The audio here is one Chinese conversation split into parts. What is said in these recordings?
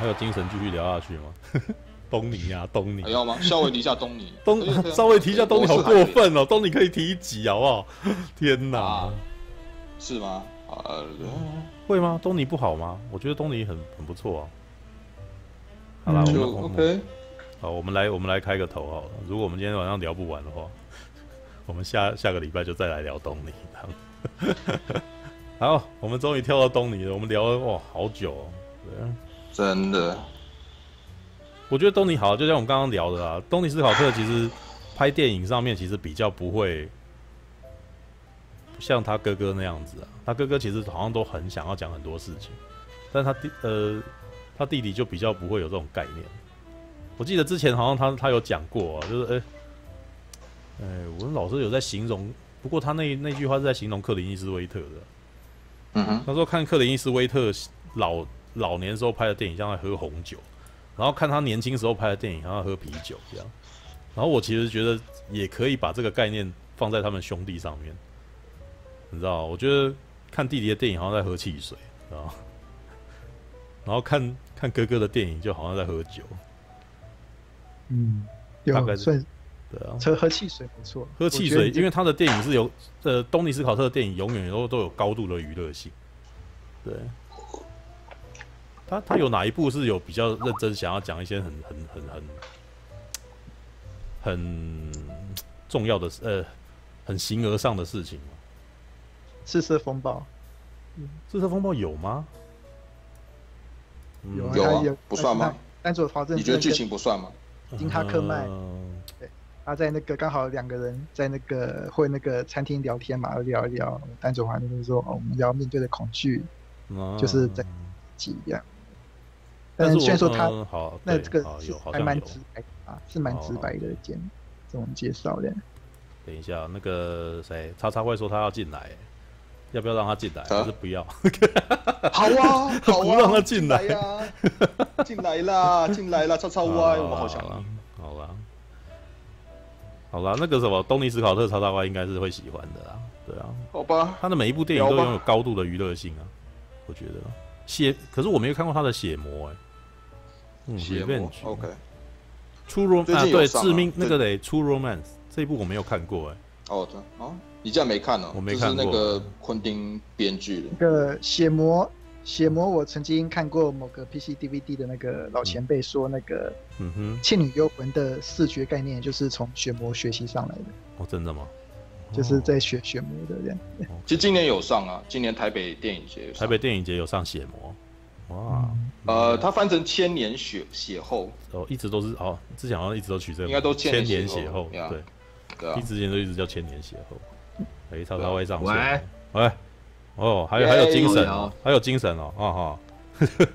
还有精神继续聊下去吗？东尼呀，东尼，还要吗？稍微提一下东尼，东稍微提一下东尼，好过分哦！东尼可以提一集好不好？天哪，是吗？啊，会吗？东尼不好吗？我觉得东尼很很不错啊。好啦，我们 OK。好，我们来我们来开个头好了。如果我们今天晚上聊不完的话，我们下下个礼拜就再来聊东尼。好，我们终于跳到东尼了。我们聊了哇好久哦，真的。我觉得东尼好，就像我们刚刚聊的啊，东尼斯考特其实拍电影上面其实比较不会像他哥哥那样子啊。他哥哥其实好像都很想要讲很多事情，但他弟呃他弟弟就比较不会有这种概念。我记得之前好像他他有讲过啊，就是哎哎，我们老师有在形容，不过他那那句话是在形容克林伊斯威特的。嗯哼，他说看克林伊斯威特老老年时候拍的电影像在喝红酒，然后看他年轻时候拍的电影像在喝啤酒这样。然后我其实觉得也可以把这个概念放在他们兄弟上面，你知道？我觉得看弟弟的电影好像在喝汽水，知道？然后看看哥哥的电影就好像在喝酒。嗯，大概算对啊，喝喝汽水不错，喝汽水，因为他的电影是有呃，东尼斯考特的电影永远都都有高度的娱乐性。对，他他有哪一部是有比较认真想要讲一些很很很很很重要的呃很形而上的事情吗？赤色风暴，赤色风暴有吗？有啊，不算吗？但是我保证，你觉得剧情不算吗？金哈克麦，对，他在那个刚好两个人在那个会那个餐厅聊天嘛，聊一聊。丹佐华就是说，哦我们要面对的恐惧，就是在挤一样。但是虽然说他好那这个是还蛮直白啊，是蛮直白的介这种介绍的。等一下，那个谁，叉叉会说他要进来，要不要让他进来？还是不要？好啊，好啊，不让他进来呀。进来啦，进来啦，叉叉 Y，我好想啊。好啦，好啦，那个什么，东尼斯考特叉叉 Y 应该是会喜欢的啦。对啊，好吧。他的每一部电影都拥有高度的娱乐性啊，我觉得。血，可是我没有看过他的血魔哎。嗯，血魔。OK。True Romance 啊，对，致命那个得 True Romance 这一部我没有看过哎。哦，对哦，你竟然没看呢？我没看过。那个昆汀编剧的。那个血魔。血魔，我曾经看过某个 PC DVD 的那个老前辈说，那个嗯哼，《倩女幽魂》的视觉概念就是从血魔学习上来的。哦，真的吗？就是在学血魔的这样。其实今年有上啊，今年台北电影节，台北电影节有上血魔。哇，呃，它翻成千年血血后，哦，一直都是哦，之前好像一直都取这个，应该都千年血后，对，对，一直前都一直叫千年血后。哎，超超会上线，喂。哦，还有还有精神哦，还有精神哦，啊哈！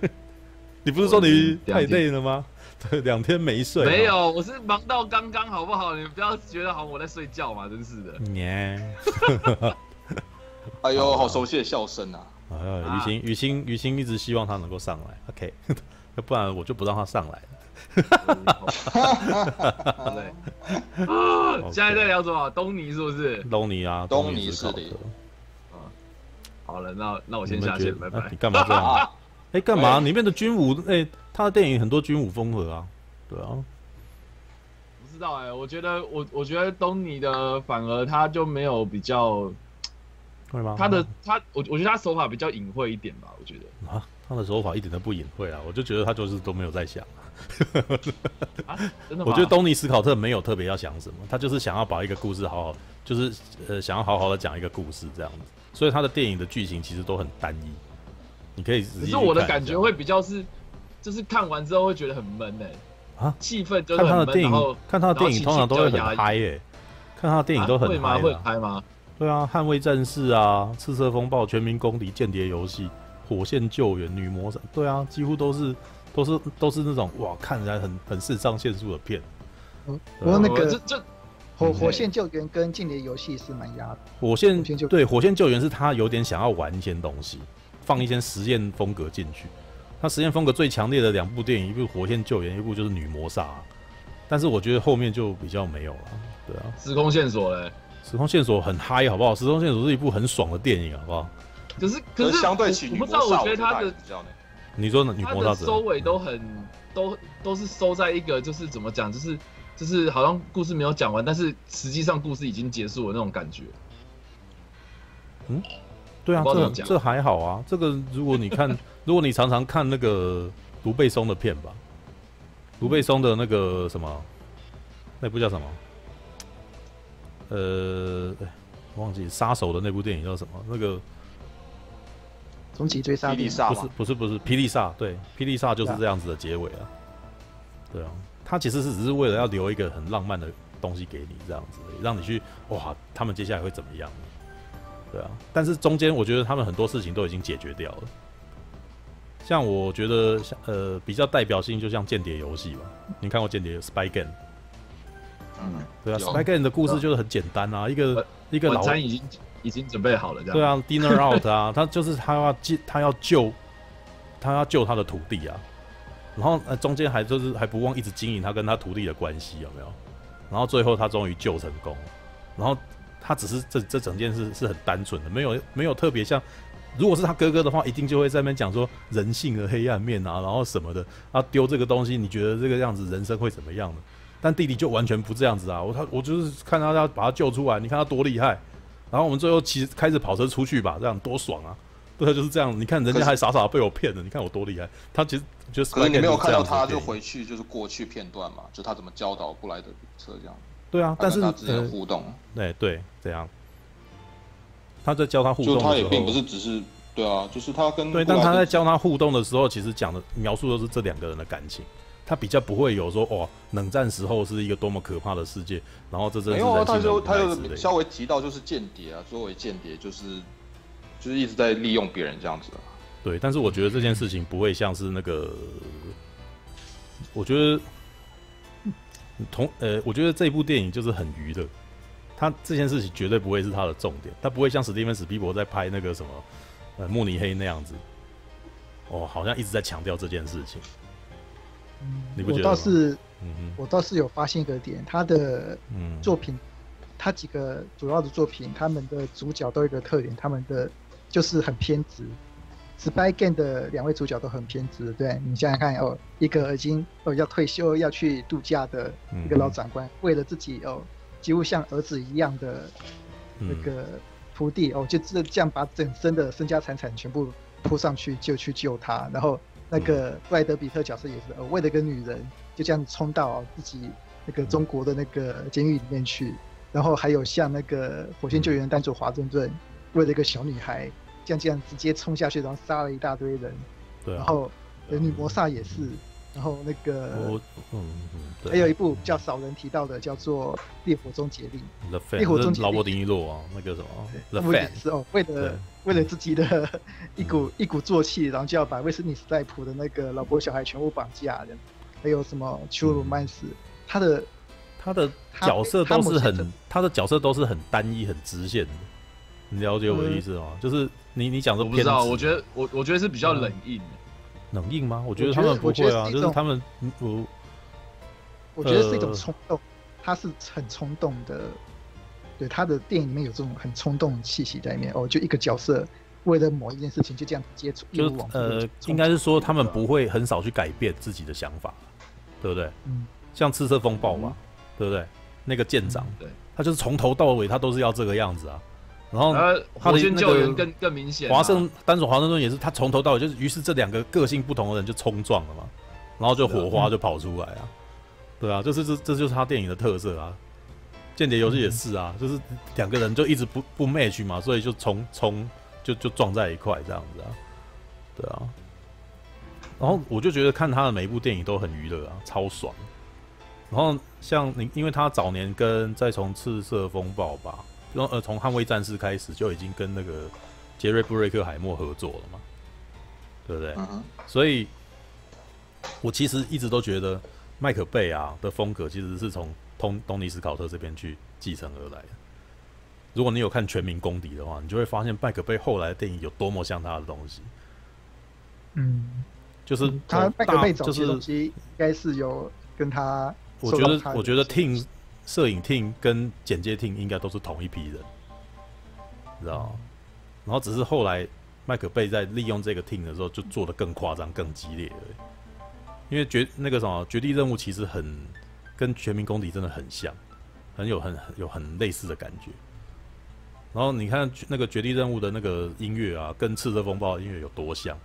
你不是说你太累了吗？对，两天没睡。没有，我是忙到刚刚，好不好？你们不要觉得好像我在睡觉嘛，真是的。耶！哎呦，好熟悉的笑声啊！哎呦，雨欣，雨欣，雨欣一直希望他能够上来，OK，要不然我就不让他上来了。好嘞。啊，现在在聊什么？东尼是不是？东尼啊，东尼是的。好了，那那我先下线，拜拜。你干嘛这样？哎，干嘛？里面的军武，哎，他的电影很多军武风格啊，对啊。不知道哎，我觉得我我觉得东尼的反而他就没有比较，会吗？他的他我我觉得他手法比较隐晦一点吧，我觉得。啊，他的手法一点都不隐晦啊，我就觉得他就是都没有在想。啊，真的吗？我觉得东尼斯考特没有特别要想什么，他就是想要把一个故事好好，就是呃想要好好的讲一个故事这样子。所以他的电影的剧情其实都很单一，你可以仔细。可是我的感觉会比较是，就是看完之后会觉得很闷哎、欸，啊，气氛就是看他的电影，看他的电影通常都会很嗨哎，看他的电影都很嗨、啊、会嗨吗？对啊，捍卫战士啊，赤色风暴、全民公敌、间谍游戏、火线救援、女魔神，对啊，几乎都是都是都是那种哇，看起来很很肾上腺素的片。嗯，不过那个这这。火火线救援跟间谍游戏是蛮压的。火线救对火线救援是他有点想要玩一些东西，放一些实验风格进去。他实验风格最强烈的两部电影，一部火线救援，一部就是女魔煞。但是我觉得后面就比较没有了。对啊，时空线索嘞？时空线索很嗨，好不好？时空线索是一部很爽的电影，好不好？可是可是相对起女魔煞，我觉得他的你说女谋杀者收尾都很都都是收在一个就是怎么讲，就是就是好像故事没有讲完，但是实际上故事已经结束了那种感觉。嗯，对啊，这这还好啊。这个如果你看，如果你常常看那个卢贝松的片吧，卢贝松的那个什么，那部叫什么？呃，忘记杀手的那部电影叫什么？那个。终极追杀，霹雳萨不是不是不是霹雳萨，对，霹雳萨就是这样子的结尾啊。对啊，他其实是只是为了要留一个很浪漫的东西给你，这样子，让你去哇，他们接下来会怎么样？对啊，但是中间我觉得他们很多事情都已经解决掉了。像我觉得像呃比较代表性，就像间谍游戏吧，你看过间谍 Spy Game？嗯，对啊，Spy Game 的故事就是很简单啊，一个一个老餐已经。已经准备好了，这样对啊，dinner out 啊，他就是他要救，他要救，他要救他的徒弟啊，然后呃中间还就是还不忘一直经营他跟他徒弟的关系，有没有？然后最后他终于救成功，然后他只是这这整件事是很单纯的，没有没有特别像，如果是他哥哥的话，一定就会在那边讲说人性的黑暗面啊，然后什么的，他丢这个东西，你觉得这个样子人生会怎么样呢？但弟弟就完全不这样子啊，我他我就是看他要把他救出来，你看他多厉害。然后我们最后骑开着跑车出去吧，这样多爽啊！对，就是这样。你看人家还傻傻被我骗了，你看我多厉害。他其实就是，可是你没有看到他就回去就是过去片段嘛，就他怎么教导布莱德彼特这样。对啊，但是他之间互动，对对，这样。他在教他互动的时候，就他也并不是只是对啊，就是他跟对，但他在教他互动的时候，其实讲的描述都是这两个人的感情。他比较不会有说哦，冷战时候是一个多么可怕的世界，然后这这没有啊，他就他就稍微提到就是间谍啊，作为间谍就是就是一直在利用别人这样子啊。对，但是我觉得这件事情不会像是那个，我觉得同呃，我觉得这部电影就是很娱乐，他这件事情绝对不会是他的重点，他不会像史蒂芬史皮伯在拍那个什么呃慕尼黑那样子，哦，好像一直在强调这件事情。我倒是，嗯、我倒是有发现一个点，他的作品，嗯、他几个主要的作品，他们的主角都有一个特点，他们的就是很偏执。Spy Game 的两位主角都很偏执，对，你想想看哦，一个已经哦要退休要去度假的一个老长官，嗯、为了自己哦几乎像儿子一样的那个徒弟、嗯、哦，就这这样把整身的身家财产全部扑上去就去救他，然后。那个布莱德比特角色也是，呃，为了个女人就这样冲到自己那个中国的那个监狱里面去，然后还有像那个火星救援男主华盛顿，为了一个小女孩，这样这样直接冲下去，然后杀了一大堆人，对，然后女魔萨也是。然后那个，嗯嗯，还有一部比较少人提到的，叫做《烈火终结令》。烈火终结令，劳勃·迪尼洛啊，那个什么，The Fan 是哦，为了为了自己的 一股一鼓作气，然后就要把威斯尼斯代普的那个老婆小孩全部绑架的。还有什么《丘鲁曼斯》，他的他的角色都是很，他的角色都是很单一、很直线的。你了解我的意思吗？就是你你讲的，不知道，我觉得我我觉得是比较冷硬。冷硬吗？我觉得他们不会啊，就是他们不。我觉得是一种冲动，他是很冲动的。对，他的电影里面有这种很冲动气息在里面。哦，就一个角色为了某一件事情就这样接触，就呃，应该是说他们不会很少去改变自己的想法，对不对？嗯。像赤色风暴嘛，对不对？那个舰长，对，他就是从头到尾他都是要这个样子啊。然后他的那个更更明显，华盛单手华盛顿也是，他从头到尾就是，于是这两个个性不同的人就冲撞了嘛，然后就火花就跑出来啊，对啊，这是这这就是他电影的特色啊。间谍游戏也是啊，就是两个人就一直不不 match 嘛，所以就冲冲就就撞在一块这样子啊，对啊。然后我就觉得看他的每一部电影都很娱乐啊，超爽。然后像你，因为他早年跟再从赤色风暴吧。呃，从捍卫战士开始就已经跟那个杰瑞布瑞克海默合作了嘛，对不对？Uh huh. 所以，我其实一直都觉得麦克贝啊的风格其实是从东东尼斯考特这边去继承而来的。如果你有看《全民公敌》的话，你就会发现麦克贝后来的电影有多么像他的东西。嗯，就是他麦克贝早期的东西应该是有跟他，我觉得，我觉得 Tim。摄影 team 跟剪接 team 应该都是同一批人，知道吗？然后只是后来麦克贝在利用这个 team 的时候就做的更夸张、更激烈了。因为绝那个什么绝地任务其实很跟全民公敌真的很像，很有很有很类似的感觉。然后你看那个绝地任务的那个音乐啊，跟赤色风暴音乐有多像？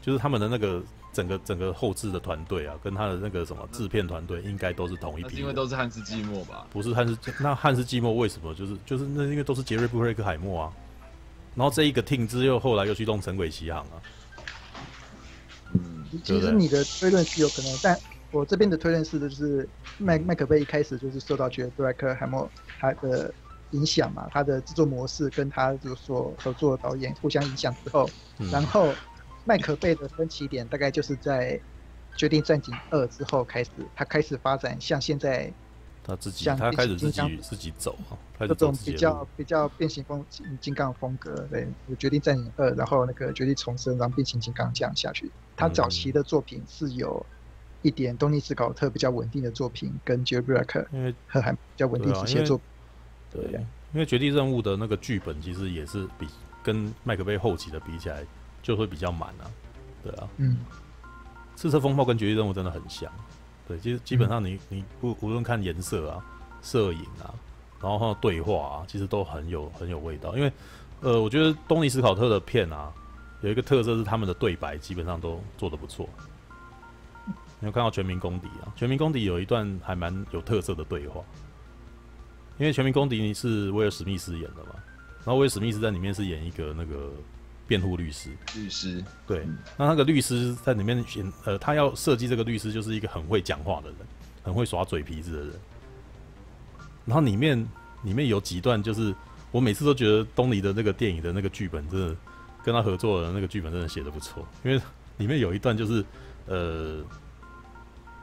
就是他们的那个整个整个后置的团队啊，跟他的那个什么制片团队，应该都是同一批。因为都是汉斯季默吧？不是汉斯，那汉斯季默为什么就是就是那因为都是杰瑞布瑞克海默啊。然后这一个 team 之后，后来又去弄神鬼奇航啊。嗯，其实你的推论是有可能，但我这边的推论是的就是麦麦可贝一开始就是受到杰瑞布莱克海默他的影响嘛，他的制作模式跟他就说合作的导演互相影响之后，嗯、然后。麦可贝的分歧点大概就是在《决定战警二》之后开始，他开始发展像现在他自己，他开始自己自己走啊，这种比较比较变形风金刚风格，对，《决定战警二》，然后那个《绝地重生》，然后变形金刚这样下去。他早期的作品是有一点东尼斯考特比较稳定的作品，跟杰瑞布瑞克和还比较稳定这些作品。对，因为《绝地任务》的那个剧本其实也是比跟麦克贝后期的比起来。就会比较满啊，对啊，嗯，赤色风暴跟绝地任务真的很像，对，其实基本上你你不无论看颜色啊、摄影啊，然后还有对话啊，其实都很有很有味道。因为呃，我觉得东尼斯考特的片啊，有一个特色是他们的对白基本上都做得不错。你有看到《全民公敌》啊，《全民公敌》有一段还蛮有特色的对话，因为《全民公敌》你是威尔史密斯演的嘛，然后威尔史密斯在里面是演一个那个。辩护律师，律师对，嗯、那那个律师在里面选，呃，他要设计这个律师，就是一个很会讲话的人，很会耍嘴皮子的人。然后里面里面有几段，就是我每次都觉得东尼的那个电影的那个剧本，真的跟他合作的那个剧本真的写的不错。因为里面有一段就是，呃，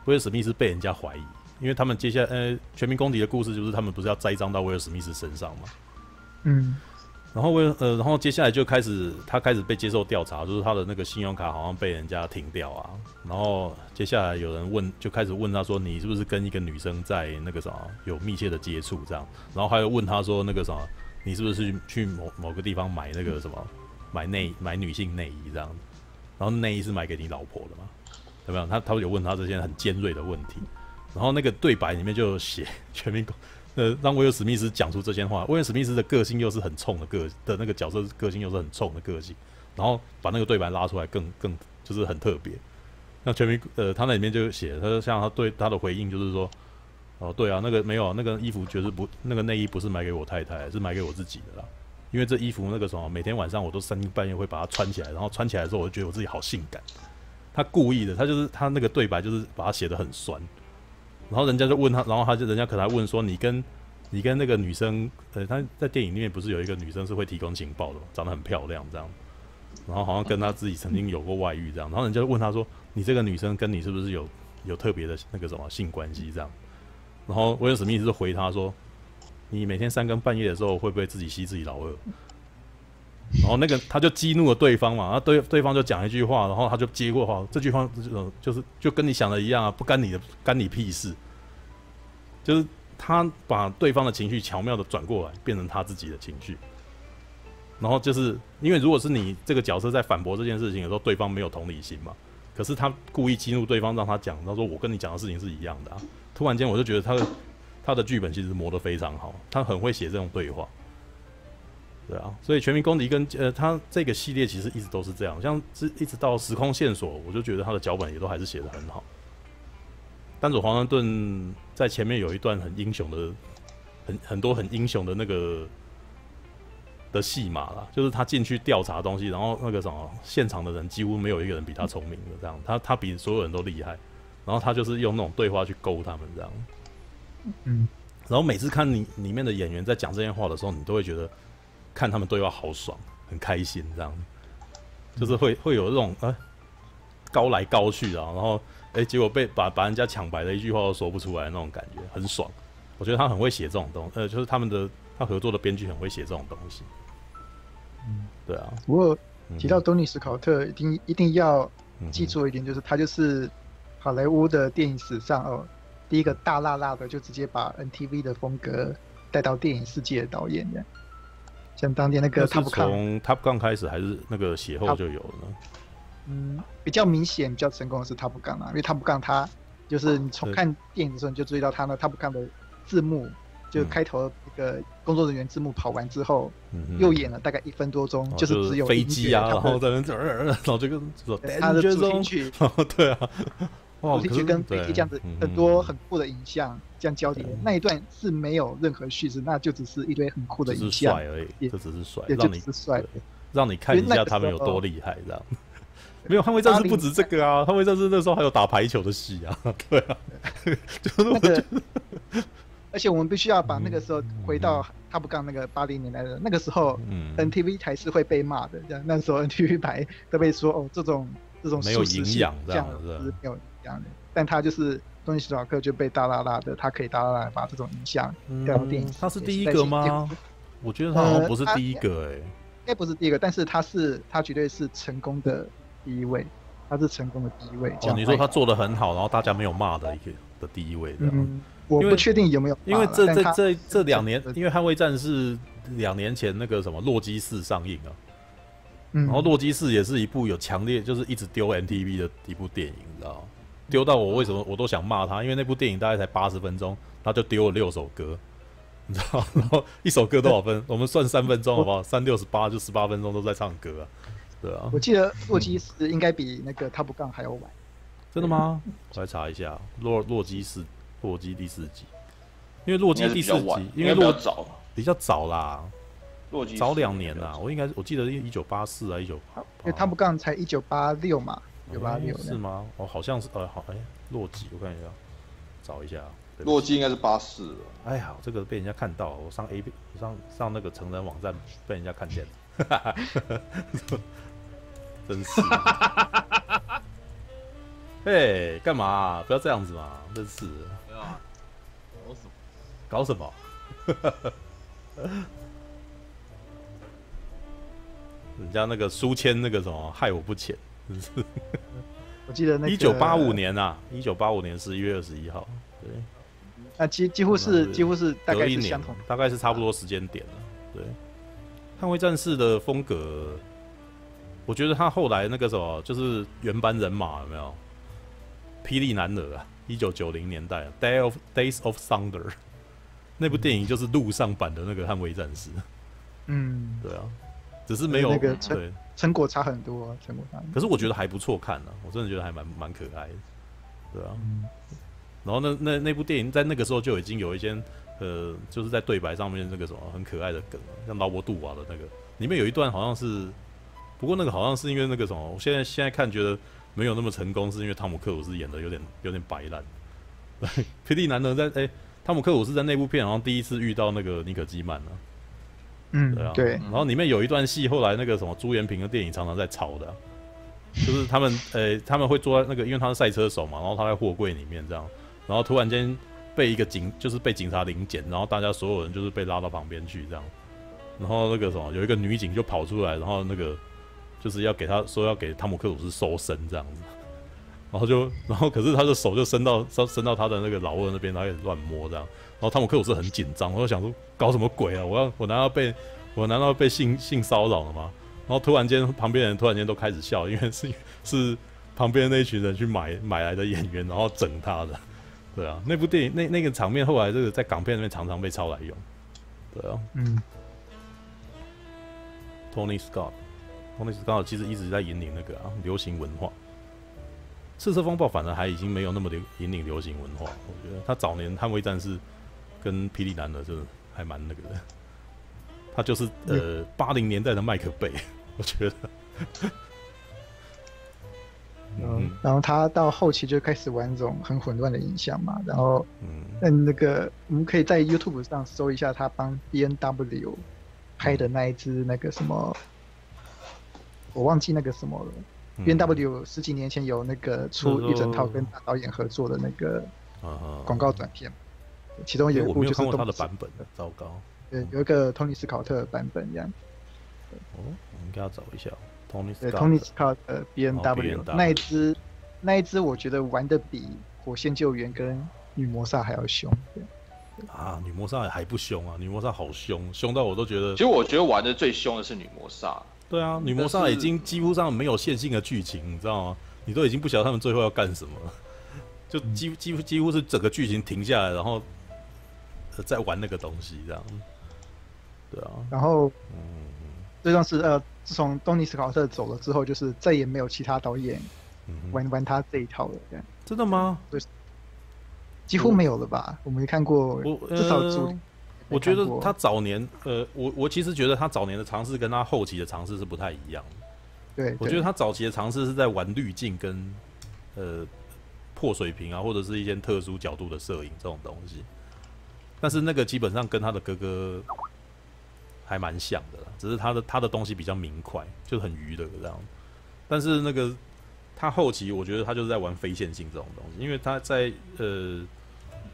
威尔史密斯被人家怀疑，因为他们接下来，呃，全民公敌的故事就是他们不是要栽赃到威尔史密斯身上嘛？嗯。然后为呃，然后接下来就开始他开始被接受调查，就是他的那个信用卡好像被人家停掉啊。然后接下来有人问，就开始问他说：“你是不是跟一个女生在那个什么有密切的接触？”这样，然后还有问他说：“那个什么，你是不是去去某某个地方买那个什么买内买女性内衣这样？然后内衣是买给你老婆的嘛？有没有？他他有问他这些很尖锐的问题。然后那个对白里面就写全民公。呃，让威尔史密斯讲出这些话。威尔史密斯的个性又是很冲的个的那个角色，个性又是很冲的个性，然后把那个对白拉出来更，更就是很特别。那全民呃，他那里面就写，他说像他对他的回应就是说，哦，对啊，那个没有啊那个衣服，绝对不，那个内衣不是买给我太太，是买给我自己的啦。因为这衣服那个什么，每天晚上我都三更半夜会把它穿起来，然后穿起来的时候，我就觉得我自己好性感。他故意的，他就是他那个对白就是把它写得很酸。然后人家就问他，然后他就人家可能问说：“你跟你跟那个女生，呃，他在电影里面不是有一个女生是会提供情报的，长得很漂亮这样，然后好像跟他自己曾经有过外遇这样。然后人家就问他说：你这个女生跟你是不是有有特别的那个什么性关系这样？然后威尔史密斯就回他说：你每天三更半夜的时候会不会自己吸自己老二？然后那个他就激怒了对方嘛，然后对对方就讲一句话，然后他就接过话，这句话就是就是就跟你想的一样啊，不干你的干你屁事。就是他把对方的情绪巧妙的转过来，变成他自己的情绪。然后就是因为如果是你这个角色在反驳这件事情的时候，对方没有同理心嘛，可是他故意激怒对方，让他讲，他说我跟你讲的事情是一样的啊。突然间我就觉得他的他的剧本其实磨得非常好，他很会写这种对话。对啊，所以《全民公敌》跟呃，他这个系列其实一直都是这样，像是一直到《时空线索》，我就觉得他的脚本也都还是写得很好。丹佐华盛顿在前面有一段很英雄的、很很多很英雄的那个的戏码啦，就是他进去调查东西，然后那个什么现场的人几乎没有一个人比他聪明的，这样他他比所有人都厉害，然后他就是用那种对话去勾他们这样。嗯，然后每次看你里面的演员在讲这些话的时候，你都会觉得。看他们对话好爽，很开心，这样，就是会会有这种呃高来高去啊，然后哎、欸，结果被把把人家抢白的一句话都说不出来那种感觉，很爽。我觉得他很会写这种东西，呃，就是他们的他合作的编剧很会写这种东西。嗯，对啊。不过提到东尼史考特，一定一定要记住一点，就是他就是好莱坞的电影史上哦第一个大辣辣的就直接把 NTV 的风格带到电影世界的导演这样。像当年那个 Top Gun，从 Top Gun 开始还是那个血后就有了呢？嗯，比较明显、比较成功的是 Top Gun 啊，因为 Top Gun 它就是你从看电影的时候你就注意到它那 Top Gun 的字幕，就开头那个工作人员字幕跑完之后，又演了大概一分多钟，就是只有飞机啊，然后在那，然后这个他的主题曲，对啊。主题曲跟飞机这样子很多很酷的影像这样交叠，那一段是没有任何叙事，那就只是一堆很酷的影像而已，这只是帅，让你帅，让你看一下他们有多厉害，这样。没有捍卫战士不止这个啊，捍卫战士那时候还有打排球的戏啊，对啊，就是我觉得，而且我们必须要把那个时候回到 Top Gun 那个八零年代的那个时候，NTV 台是会被骂的，这样那时候 NTV 台都被说哦，这种这种没有营养这样子，没有。但他就是东尼史考克就被大大大的，他可以大大大把这种影像带到电影。他是第一个吗？我觉得他好像不是第一个哎，应该不是第一个，但是他是他绝对是成功的第一位，他是成功的第一位。哦，你说他做的很好，然后大家没有骂的一个的第一位。嗯，我不确定有没有，因为这这这这两年，因为捍卫战士两年前那个什么洛基四上映啊，然后洛基四也是一部有强烈就是一直丢 MTV 的一部电影，你知道吗？丢到我为什么我都想骂他？因为那部电影大概才八十分钟，他就丢了六首歌，你知道？然后一首歌多少分？我们算三分钟好不好？三六十八就十八分钟都在唱歌啊，对啊。我记得洛基四应该比那个 Top Gun 还要晚。真的吗？我来查一下洛洛基四洛基第四集，因为洛基第四集因为洛早比较早啦，洛基早两年啦。我应该我记得一九八四啊，一九因为 Top Gun 才一九八六嘛。有吧？有是吗？哦，好像是，呃，好，哎，洛基，我看一下，找一下。洛基应该是八四。哎呀，这个被人家看到，我上 A B，上上那个成人网站被人家看见了，真是。嘿，干嘛？不要这样子嘛，真是。没有啊。搞什么？搞什么？人家那个书签那个什么，害我不浅。我记得那一九八五年啊，一九八五年十一月二十一号，对，那几几乎是几乎是大概是相同，大概是差不多时间点了。对，捍卫战士的风格，我觉得他后来那个什么，就是原班人马有没有？霹雳男儿啊，一九九零年代，Day of Days of Thunder 那部电影就是陆上版的那个捍卫战士。嗯，对啊。只是没有那个对成果差很多，成果差。可是我觉得还不错看呢，我真的觉得还蛮蛮可爱的，对啊。然后那那那部电影在那个时候就已经有一些呃，就是在对白上面那个什么很可爱的梗，像劳勃杜瓦的那个里面有一段好像是，不过那个好像是因为那个什么，我现在现在看觉得没有那么成功，是因为汤姆克鲁斯演的有点有点白烂。霹雳男儿在哎，汤姆克鲁斯在那部片好像第一次遇到那个尼可基曼了。嗯，对啊，对。然后里面有一段戏，后来那个什么朱延平的电影常常在抄的，就是他们 呃他们会坐在那个，因为他是赛车手嘛，然后他在货柜里面这样，然后突然间被一个警就是被警察临检，然后大家所有人就是被拉到旁边去这样，然后那个什么有一个女警就跑出来，然后那个就是要给他说要给汤姆克鲁斯搜身这样子，然后就然后可是他的手就伸到伸伸到他的那个老二那边，他开始乱摸这样。然后汤姆克鲁斯很紧张，我就想说搞什么鬼啊！我要我难道被我难道被性性骚扰了吗？然后突然间旁边人突然间都开始笑，因为是是旁边那一群人去买买来的演员，然后整他的。对啊，那部电影那那个场面后来这个在港片里面常常被抄来用。对啊，嗯。Tony Scott，Tony Scott 其实一直在引领那个啊流行文化。赤色风暴反而还已经没有那么流引领流行文化，我觉得他早年捍卫战士。跟霹雳男儿真的还蛮那个的，他就是呃八零年代的麦克贝，我觉得。嗯，然后他到后期就开始玩这种很混乱的影像嘛，然后嗯，那个我们可以在 YouTube 上搜一下他帮 B N W 拍的那一支那个什么，我忘记那个什么了。B N W 十几年前有那个出一整套跟大导演合作的那个广告短片。其中有一部就是他的版本的，糟糕。对，有一个托尼斯考特版本这样。哦，我们给他找一下。托尼斯。对，托尼斯考特 B&W 那一只，那一只我觉得玩的比《火线救援》跟《女魔煞》还要凶。啊，女魔煞还不凶啊，女魔煞好凶，凶到我都觉得。其实我觉得玩的最凶的是女魔煞。对啊，女魔煞已经几乎上没有线性的剧情，你知道吗？你都已经不晓得他们最后要干什么了，就几几乎几乎是整个剧情停下来，然后再玩那个东西这样。对啊，然后，嗯，这段是呃，自从东尼斯考特走了之后，就是再也没有其他导演玩、嗯、玩他这一套了，这样。真的吗？对，几乎没有了吧？我，我没看过，我至少主、呃，我觉得他早年，呃，我我其实觉得他早年的尝试跟他后期的尝试是不太一样的。对，我觉得他早期的尝试是在玩滤镜跟呃破水平啊，或者是一些特殊角度的摄影这种东西，但是那个基本上跟他的哥哥。还蛮像的啦，只是他的他的东西比较明快，就很娱乐这样。但是那个他后期，我觉得他就是在玩非线性这种东西，因为他在呃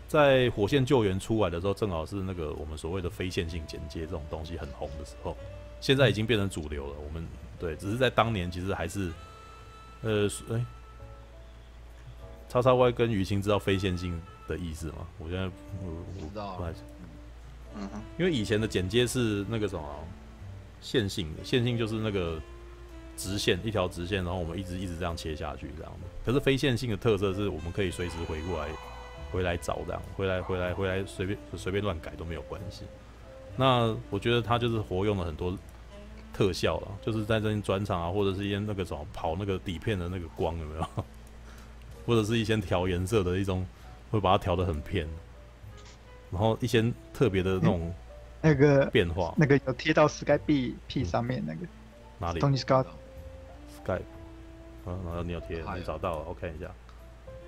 在火线救援出来的时候，正好是那个我们所谓的非线性剪接这种东西很红的时候。现在已经变成主流了。我们对，只是在当年其实还是呃哎，叉叉 Y 跟于青知道非线性的意思吗？我现在我我不知道。嗯哼，因为以前的剪接是那个什么线性的，线性就是那个直线一条直线，然后我们一直一直这样切下去这样的。可是非线性的特色是我们可以随时回过来回来找这样，回来回来回来随便随便乱改都没有关系。那我觉得他就是活用了很多特效了，就是在这边转场啊，或者是一些那个什么跑那个底片的那个光有没有？或者是一些调颜色的一种，会把它调的很偏。然后一些特别的那种那个变化，那个有贴到 Skype P P 上面那个哪里？Tony Scott Skype，嗯，然后你有贴，你找到了，我看一下。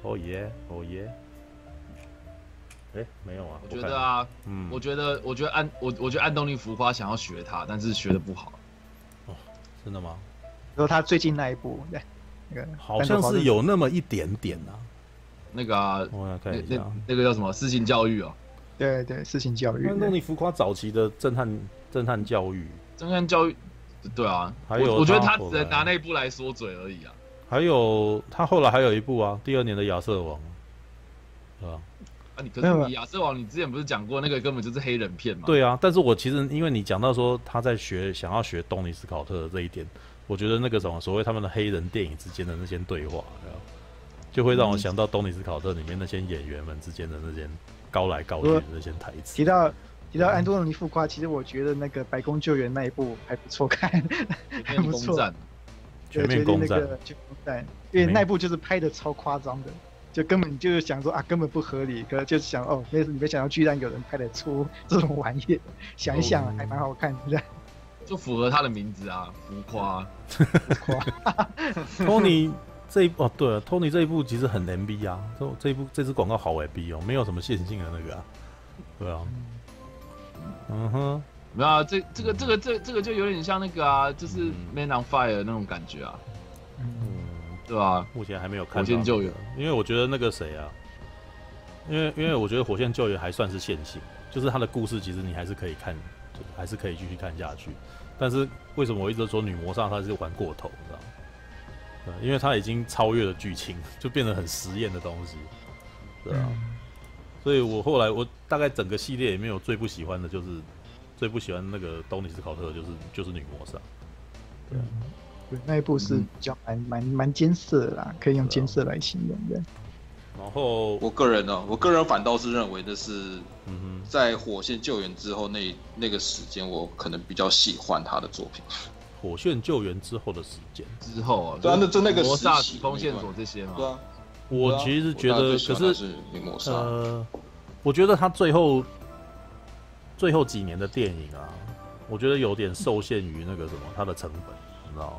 哦耶，哦耶。哎，没有啊。我觉得啊，嗯，我觉得，我觉得安，我我觉得安东尼浮夸想要学他，但是学的不好。哦，真的吗？然后他最近那一部，对，那个好像是有那么一点点啊。那个啊，我来看一下，那个叫什么？私情教育哦。对对，私情教育。安东尼浮夸早期的震撼震撼教育，震撼教育，对啊。还有，我觉得他只能拿那一部来说嘴而已啊。还有他后来还有一部啊，第二年的亚瑟王，啊。啊，你可是你亚瑟王，你之前不是讲过那个根本就是黑人片吗？对啊，但是我其实因为你讲到说他在学想要学东尼斯考特的这一点，我觉得那个什么所谓他们的黑人电影之间的那些对话，就会让我想到东尼斯考特里面那些演员们之间的那些。高来高去的那些台词。提到提到安东尼浮夸，其实我觉得那个白宫救援那一部还不错看，还不错。全面攻占。因为那部就是拍的超夸张的，就根本就是想说啊，根本不合理，可就是想哦，没你没想到居然有人拍得出 这种玩意，想一想还蛮好看的。就符合他的名字啊，浮夸。浮夸。托尼。这一部哦，对了，Tony 这一部其实很 MB 啊，这这一部这支广告好 MB 哦，没有什么线性的那个啊，对啊，嗯。哼，没有啊，这这个这个这这个就有点像那个啊，就是 Man on Fire 那种感觉啊，嗯，对吧、啊？目前还没有看到、火线救援，因为我觉得那个谁啊，因为因为我觉得火线救援还算是线性，就是他的故事其实你还是可以看，还是可以继续看下去，但是为什么我一直说女魔煞她是玩过头，你知道吗？因为它已经超越了剧情，就变得很实验的东西，对啊，嗯、所以我后来我大概整个系列里面我最不喜欢的就是最不喜欢那个东尼斯考特，就是就是女魔煞，对、啊嗯，对，那一部是比较蛮蛮蛮艰涩的啦，可以用艰涩来形容的。然后我个人呢，我个人反倒是认为的是，嗯哼，在火线救援之后那那个时间，我可能比较喜欢他的作品。火线救援之后的时间之后啊，对啊，那就那个魔煞时空线索这些嘛。对啊，我其实觉得，可是呃，我觉得他最后最后几年的电影啊，我觉得有点受限于那个什么，他的成本，你知道吗？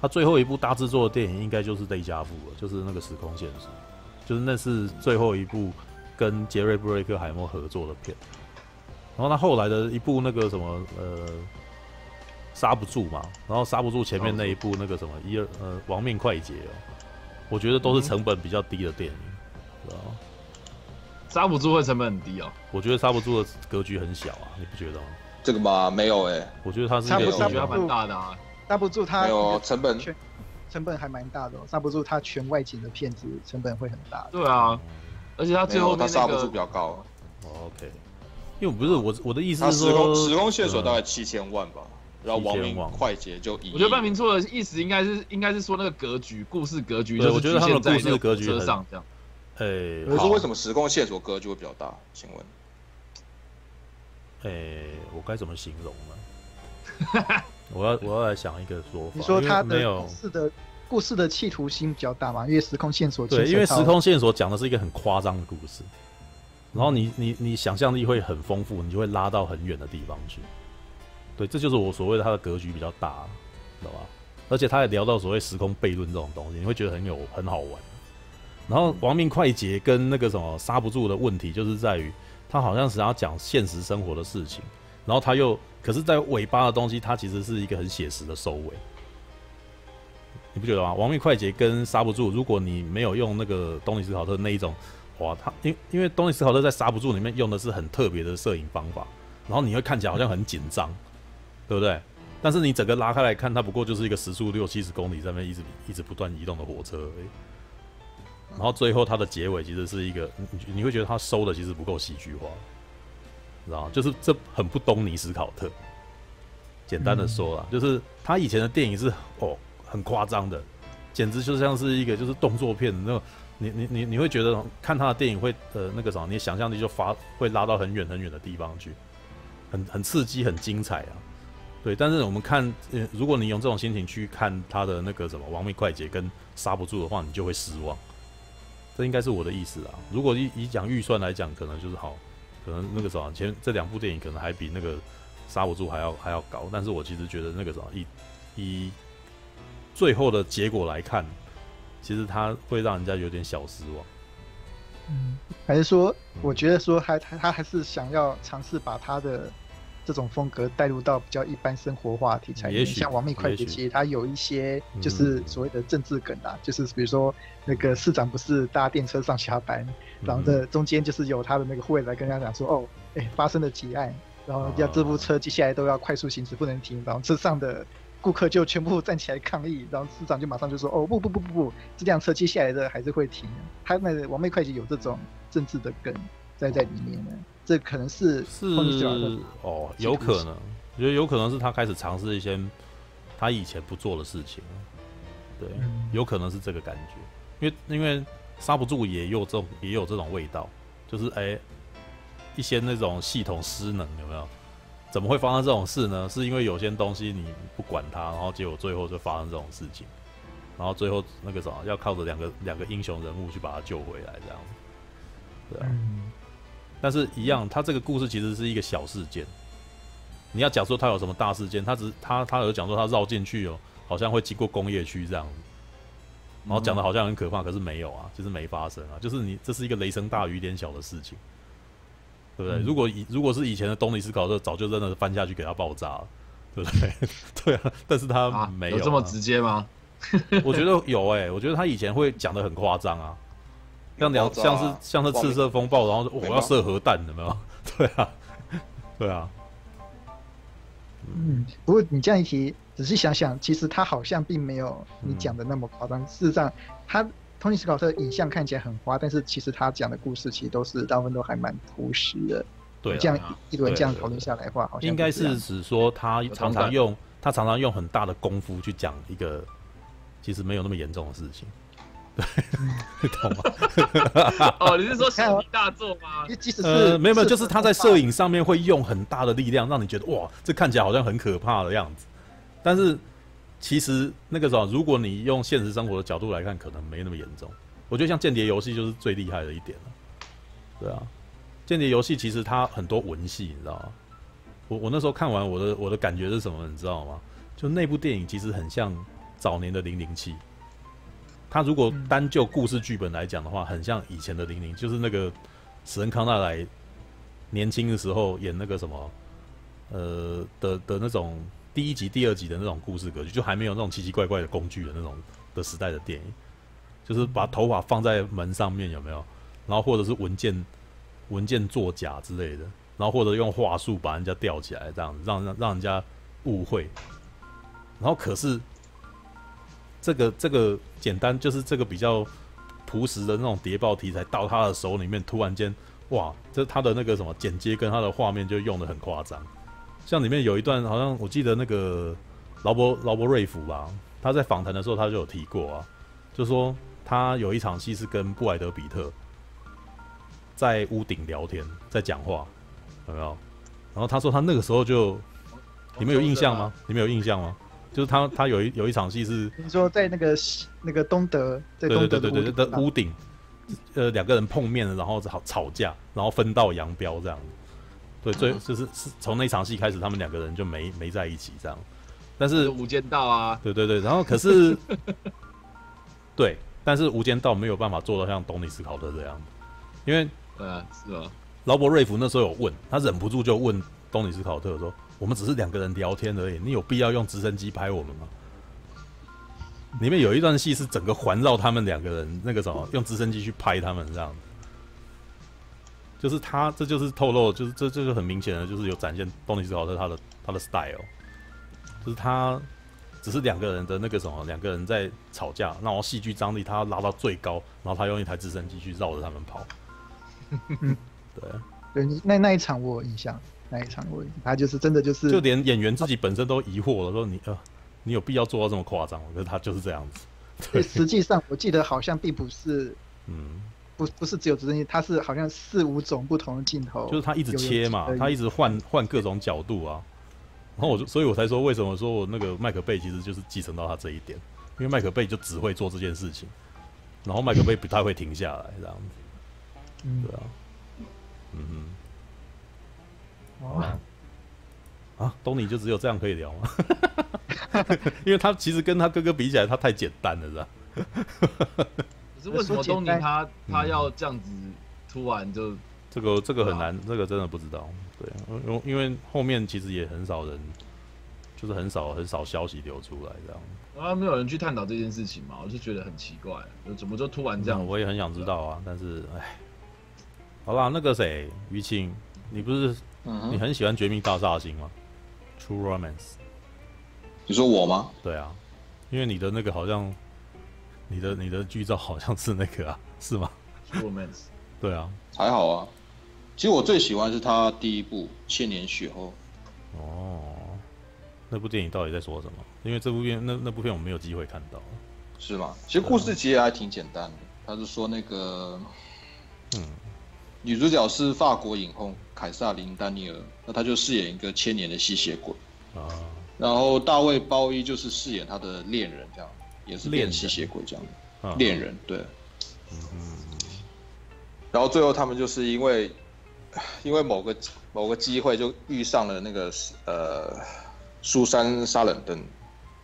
他最后一部大制作的电影应该就是《雷加夫》了，就是那个时空线索，就是那是最后一部跟杰瑞布瑞克海默合作的片。然后他后来的一部那个什么呃。刹不住嘛，然后刹不住前面那一部那个什么一二呃亡命快捷哦，我觉得都是成本比较低的电影，知道吗？刹不住会成本很低哦，我觉得刹不住的格局很小啊，你不觉得吗？这个吗？没有哎、欸，我觉得它是刹不住，蛮大的啊，刹不住它没有成本，成本还蛮大的、哦，刹不住它全外景的片子成本会很大。对啊，而且它最后、那个、它刹不住比较高。OK，因为我不是我我的意思是说，时空时空线索大概七千万吧，然后亡命快捷就一亿。我觉得半明错的意思应该是应该是说那个格局，故事格局。对，我觉得他们故事格局上这样。哎，我说为什么时空线索格局会比较大？请问？哎，我该怎么形容呢？我要我要来想一个说法。你说他没有是的。故事的企图心比较大嘛，因为时空线索对，因为时空线索讲的是一个很夸张的故事，然后你你你想象力会很丰富，你就会拉到很远的地方去。对，这就是我所谓的他的格局比较大，知道吧？而且他也聊到所谓时空悖论这种东西，你会觉得很有很好玩。然后亡命快捷跟那个什么刹不住的问题，就是在于他好像是要讲现实生活的事情，然后他又可是在尾巴的东西，它其实是一个很写实的收尾。你不觉得吗？亡命快捷跟刹不住，如果你没有用那个东尼斯考特那一种，哇，他因因为东尼斯考特在刹不住里面用的是很特别的摄影方法，然后你会看起来好像很紧张，对不对？但是你整个拉开来看，它不过就是一个时速六七十公里在那一直一直不断移动的火车而已。然后最后它的结尾其实是一个，你你会觉得它收的其实不够喜剧化，知道吗？就是这很不东尼史考特。简单的说啦，就是他以前的电影是哦。很夸张的，简直就像是一个就是动作片那种，你你你你会觉得看他的电影会呃那个什么，你想象力就发会拉到很远很远的地方去，很很刺激很精彩啊，对。但是我们看，呃，如果你用这种心情去看他的那个什么《亡命快捷》跟《刹不住》的话，你就会失望。这应该是我的意思啊。如果以以讲预算来讲，可能就是好，可能那个什么前这两部电影可能还比那个《刹不住》还要还要高。但是我其实觉得那个什么以以最后的结果来看，其实他会让人家有点小失望。嗯，还是说，我觉得说还他他还是想要尝试把他的这种风格带入到比较一般生活化题材。也许像《亡命快捷》，其实他有一些就是所谓的政治梗啊，就是比如说那个市长不是搭电车上下班，然后这中间就是有他的那个护卫来跟他讲说，哦，哎，发生了劫案，然后要这部车接下来都要快速行驶，不能停，然后车上的。顾客就全部站起来抗议，然后市长就马上就说：“哦不不不不不，这辆车接下来的还是会停。”他那个亡命快捷有这种政治的梗在在里面呢，这可能是是哦，有可能，我觉得有可能是他开始尝试一些他以前不做的事情，对，嗯、有可能是这个感觉，因为因为刹不住也有这种也有这种味道，就是哎、欸、一些那种系统失能有没有？怎么会发生这种事呢？是因为有些东西你不管它，然后结果最后就发生这种事情，然后最后那个什么要靠着两个两个英雄人物去把它救回来，这样子，对啊。嗯、但是，一样，他这个故事其实是一个小事件。你要讲说他有什么大事件，他只他他有讲说他绕进去哦，好像会经过工业区这样子，然后讲的好像很可怕，可是没有啊，就是没发生啊，就是你这是一个雷声大雨点小的事情。对不对？如果以如果是以前的东尼斯考特，早就真的翻下去给他爆炸了，对不对？对啊，但是他没有、啊啊、有这么直接吗？我觉得有哎、欸，我觉得他以前会讲得很夸张啊，像两、啊、像是像是赤色风暴，然后我要射核弹，有没有？对啊，对啊。嗯，不过你这样一提，仔细想想，其实他好像并没有你讲的那么夸张。嗯、事实上，他。托尼·斯考特影像看起来很花，但是其实他讲的故事其实都是大部分都还蛮朴实的。对，这样一轮这样讨论下来的话，好像应该是指说他常常用他常常用很大的功夫去讲一个其实没有那么严重的事情。对，你懂吗？哦，你是说小大作吗？即使是呃，没有没有，就是他在摄影上面会用很大的力量，让你觉得哇，这看起来好像很可怕的样子，但是。其实那个时候，如果你用现实生活的角度来看，可能没那么严重。我觉得像间谍游戏就是最厉害的一点了。对啊，间谍游戏其实它很多文戏，你知道吗？我我那时候看完，我的我的感觉是什么？你知道吗？就那部电影其实很像早年的零零七。它如果单就故事剧本来讲的话，很像以前的零零，就是那个史恩康纳莱年轻的时候演那个什么呃的的那种。第一集、第二集的那种故事格局，就还没有那种奇奇怪怪的工具的那种的时代的电影，就是把头发放在门上面有没有？然后或者是文件文件作假之类的，然后或者用话术把人家吊起来，这样子让让让人家误会。然后可是这个这个简单就是这个比较朴实的那种谍报题材，到他的手里面突然间，哇，这他的那个什么剪接跟他的画面就用得很夸张。像里面有一段，好像我记得那个劳勃劳勃瑞夫吧，他在访谈的时候他就有提过啊，就说他有一场戏是跟布莱德彼特在屋顶聊天，在讲话，有没有？然后他说他那个时候就，你们有印象吗？你们有印象吗？就是他他有一有一场戏是你说在那个那个东德，在东德的屋顶，的屋顶，呃，两个人碰面了，然后吵吵架，然后分道扬镳这样。对，最就是是从那场戏开始，他们两个人就没没在一起这样。但是无间道啊，对对对，然后可是，对，但是无间道没有办法做到像东尼斯考特这样，因为呃是吧？劳勃瑞福那时候有问他，忍不住就问东尼斯考特说：“我们只是两个人聊天而已，你有必要用直升机拍我们吗？”里面有一段戏是整个环绕他们两个人，那个什么用直升机去拍他们这样。就是他，这就是透露，就是这这就很明显的，就是有展现东尼斯考特他的他的 style，就是他只是两个人的那个什么，两个人在吵架，然后戏剧张力他要拉到最高，然后他用一台直升机去绕着他们跑。对，对，那那一场我有印象，那一场我他就是真的就是，就连演员自己本身都疑惑了，说你呃，你有必要做到这么夸张？我觉得他就是这样子。对，实际上我记得好像并不是，嗯。不不是只有直升机，它是好像四五种不同的镜头，就是他一直切嘛，他一直换换各种角度啊。然后我就，所以我才说，为什么说我那个麦克贝其实就是继承到他这一点，因为麦克贝就只会做这件事情，然后麦克贝不太会停下来这样子。嗯，对啊，嗯哼，哇，啊，东尼就只有这样可以聊吗？因为他其实跟他哥哥比起来，他太简单了，是吧？可是为什么东尼他他要这样子突然就、嗯、这个这个很难，这个真的不知道。对，因因为后面其实也很少人，就是很少很少消息流出来这样。啊，没有人去探讨这件事情嘛？我就觉得很奇怪，就怎么就突然这样、嗯？我也很想知道啊，但是哎，好吧，那个谁，于青，你不是、嗯、你很喜欢《绝命大煞星》吗？True Romance，你说我吗？对啊，因为你的那个好像。你的你的剧照好像是那个啊，是吗？Romance，对啊，还好啊。其实我最喜欢是他第一部《千年雪后》。哦，那部电影到底在说什么？因为这部片那那部片我没有机会看到。是吗？其实故事其实还挺简单的。他是说那个，嗯，女主角是法国影后凯撒琳·丹尼尔，那他就饰演一个千年的吸血鬼。啊。然后大卫·鲍伊就是饰演他的恋人，这样。也是恋吸血鬼这样。的恋人，人，对，然后最后他们就是因为，因为某个某个机会就遇上了那个呃，苏珊沙冷登，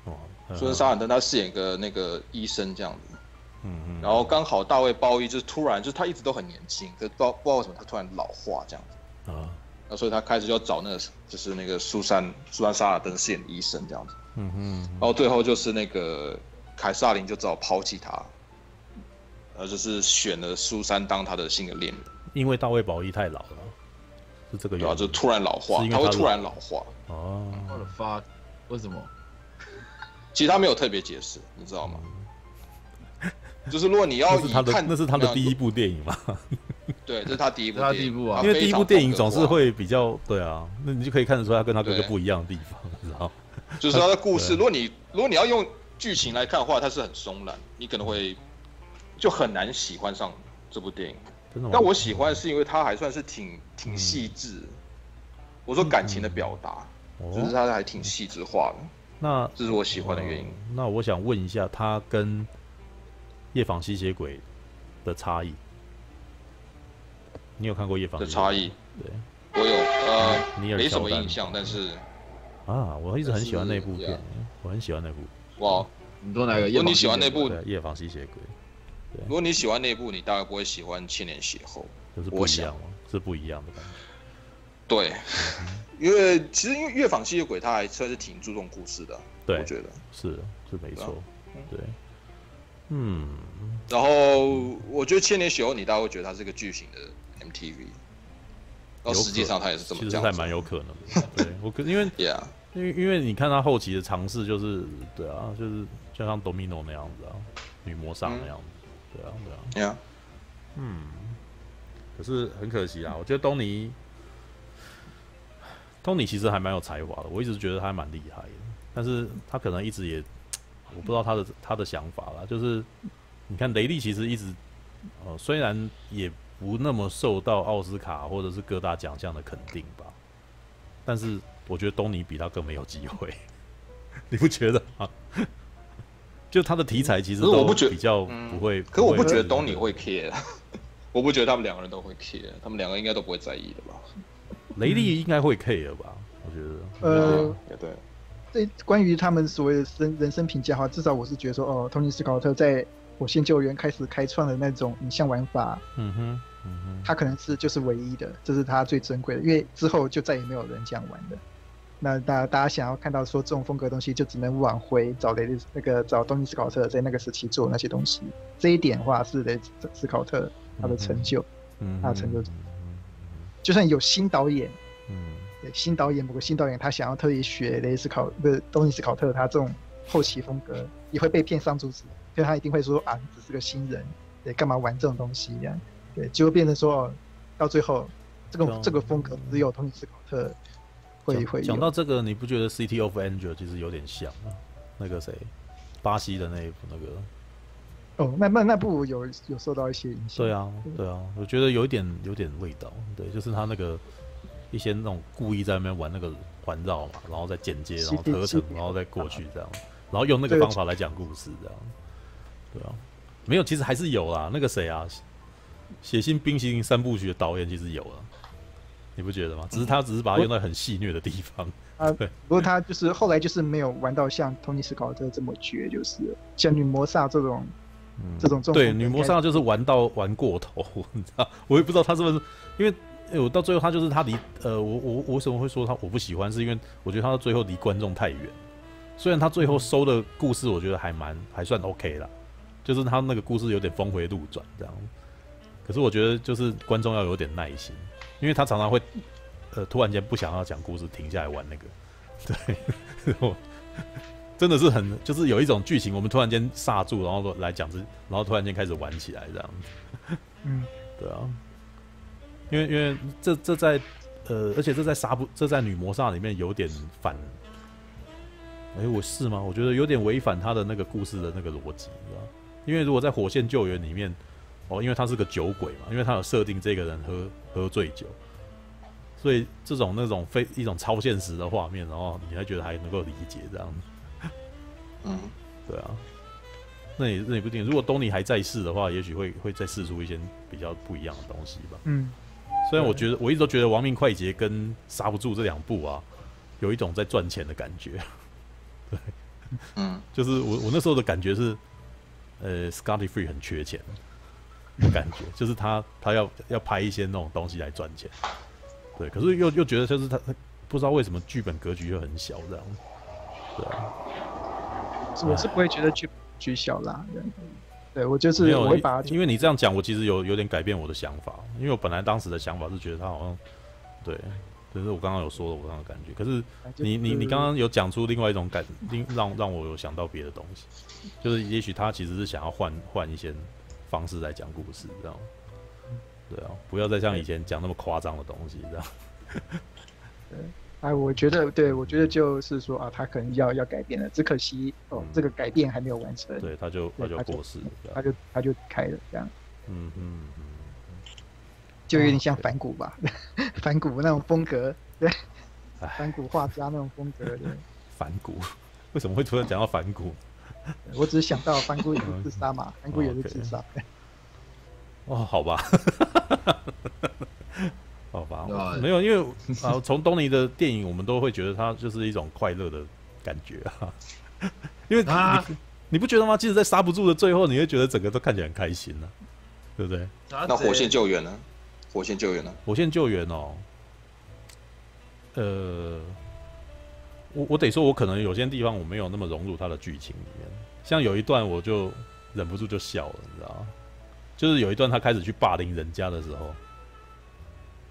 哦，苏珊沙冷登他饰演一个那个医生这样子，嗯嗯，然后刚好大卫鲍伊就是突然就是他一直都很年轻，可是不知道不知道为什么他突然老化这样子，啊，那所以他开始就要找那个就是那个苏珊苏珊沙尔登饰演的医生这样子，嗯嗯，然后最后就是那个。凯撒琳就只好抛弃他，呃，就是选了苏珊当他的新的恋人，因为大卫鲍伊太老了，是这个原因啊，就突然老化，他，他会突然老化。哦，我的发，为什么？其实他没有特别解释，你知道吗？嗯、就是如果你要看，那是，那是他的第一部电影嘛？对，这是他第一部，他第一部啊，因为第一部电影总是会比较，对啊，那你就可以看得出他跟他哥哥不一样的地方，知道？就是他的故事，如果你如果你要用。剧情来看的话，它是很松软，你可能会就很难喜欢上这部电影。但我喜欢是因为它还算是挺挺细致。嗯、我说感情的表达，嗯、就是它还挺细致化的。那这是我喜欢的原因。那我想问一下，他跟《夜访吸血鬼》的差异？你有看过《夜访》的差异？对，我有呃，你没什么印象，但是啊，我一直很喜欢那部片，我很喜欢那部。哇，你说哪个？如果你喜欢那部《夜访吸血鬼》，如果你喜欢那部，你大概不会喜欢《千年血后》。就是不一样吗？是不一样的感觉。对，因为其实因为《夜访吸血鬼》它还算是挺注重故事的，对，我觉得是是没错。对，嗯。然后我觉得《千年血后》你大概会觉得它是个巨型的 MTV，然后实际上他也是这么讲，其实还蛮有可能的。对我可因为。Yeah. 因为因为你看他后期的尝试，就是对啊，就是就像 Domino 那样子啊，女魔上那样子，嗯、对啊对啊，对啊，嗯，可是很可惜啊，我觉得东尼，东尼其实还蛮有才华的，我一直觉得他还蛮厉害的，但是他可能一直也，我不知道他的他的想法啦，就是你看雷利其实一直，呃，虽然也不那么受到奥斯卡或者是各大奖项的肯定吧，但是我觉得东尼比他更没有机会，你不觉得吗？就他的题材其实都比较不会，可我不觉得东尼会 care，我不觉得他们两个人都会 care，他们两个应该都不会在意的吧？雷利应该会 care 吧？我觉得，呃，对，对，关于他们所谓的生人生评价的话，至少我是觉得说，哦，托尼斯考特在火线救援开始开创的那种影像玩法，嗯哼，嗯，他可能是就是唯一的，这是他最珍贵的，因为之后就再也没有人这样玩的。那大大家想要看到说这种风格的东西，就只能往回找雷那个找东尼斯考特在那个时期做那些东西。这一点的话是雷斯考特他的成就，嗯，他的成就。就算有新导演，嗯，对，新导演，不过新导演他想要特意学雷斯考不是东尼斯考特他这种后期风格，也会被骗上柱子，因为他一定会说啊，你只是个新人，对，干嘛玩这种东西一样，对，就会变成说到最后这个这个风格只有托尼斯考特。会会讲到这个，你不觉得《City of Angel》其实有点像吗？那个谁，巴西的那一部那个？哦，那那那部有有受到一些影响。对啊，对啊，我觉得有一点有点味道。对，就是他那个一些那种故意在那边玩那个环绕嘛，然后再剪接，然后合成，然后再过去这样，然后用那个方法来讲故事这样。对啊，没有，其实还是有啦。那个谁啊，《血腥冰淇淋三部曲》的导演其实有了。你不觉得吗？只是他只是把它用在很戏谑的地方。啊，对。不过他就是后来就是没有玩到像托尼斯考特这么绝，就是像女魔煞这种，嗯、这种这种。对，女魔煞就是玩到玩过头，你知道？我也不知道他是不是因为，我到最后他就是他离呃，我我我为什么会说他我不喜欢？是因为我觉得他到最后离观众太远。虽然他最后收的故事，我觉得还蛮还算 OK 啦，就是他那个故事有点峰回路转这样。可是我觉得就是观众要有点耐心。因为他常常会，呃，突然间不想要讲故事，停下来玩那个，对，我 真的是很，就是有一种剧情，我们突然间刹住，然后来讲这，然后突然间开始玩起来这样子，嗯，对啊，因为因为这这在呃，而且这在杀不这在女魔煞里面有点反，哎，我是吗？我觉得有点违反他的那个故事的那个逻辑，知道？因为如果在火线救援里面。哦，因为他是个酒鬼嘛，因为他有设定这个人喝喝醉酒，所以这种那种非一种超现实的画面，然后你还觉得还能够理解这样子。嗯，对啊，那也那也不一定。如果东尼还在世的话，也许会会再试出一些比较不一样的东西吧。嗯，虽然我觉得我一直都觉得《亡命快捷》跟《刹不住》这两部啊，有一种在赚钱的感觉。对，嗯，就是我我那时候的感觉是，呃，Scotty Free 很缺钱。的感觉就是他他要要拍一些那种东西来赚钱，对，可是又又觉得就是他不知道为什么剧本格局又很小这样，对啊，我是不会觉得剧局小啦，对，我就是我会把，因为你这样讲，我其实有有点改变我的想法，因为我本来当时的想法是觉得他好像对，就是我刚刚有说的我刚刚感觉，可是你你你刚刚有讲出另外一种感，令让让我有想到别的东西，就是也许他其实是想要换换一些。方式来讲故事，这样，对啊，不要再像以前讲那么夸张的东西，这样。对，哎，我觉得，对我觉得就是说啊，他可能要要改变了，只可惜哦，这个改变还没有完成。对，他就他就过世，他就他就开了这样。嗯嗯嗯，就有点像反骨吧，反骨那种风格，对，反骨画家那种风格，对。反骨，为什么会突然讲到反骨？我只是想到反骨也是自杀嘛，反骨也是自杀。哦，好吧，好吧，没有，因为啊，从东尼的电影，我们都会觉得他就是一种快乐的感觉啊。因为他，你不觉得吗？即使在刹不住的最后，你会觉得整个都看起来很开心呢，对不对？那火线救援呢？火线救援呢？火线救援哦，呃。我我得说，我可能有些地方我没有那么融入他的剧情里面，像有一段我就忍不住就笑了，你知道吗？就是有一段他开始去霸凌人家的时候，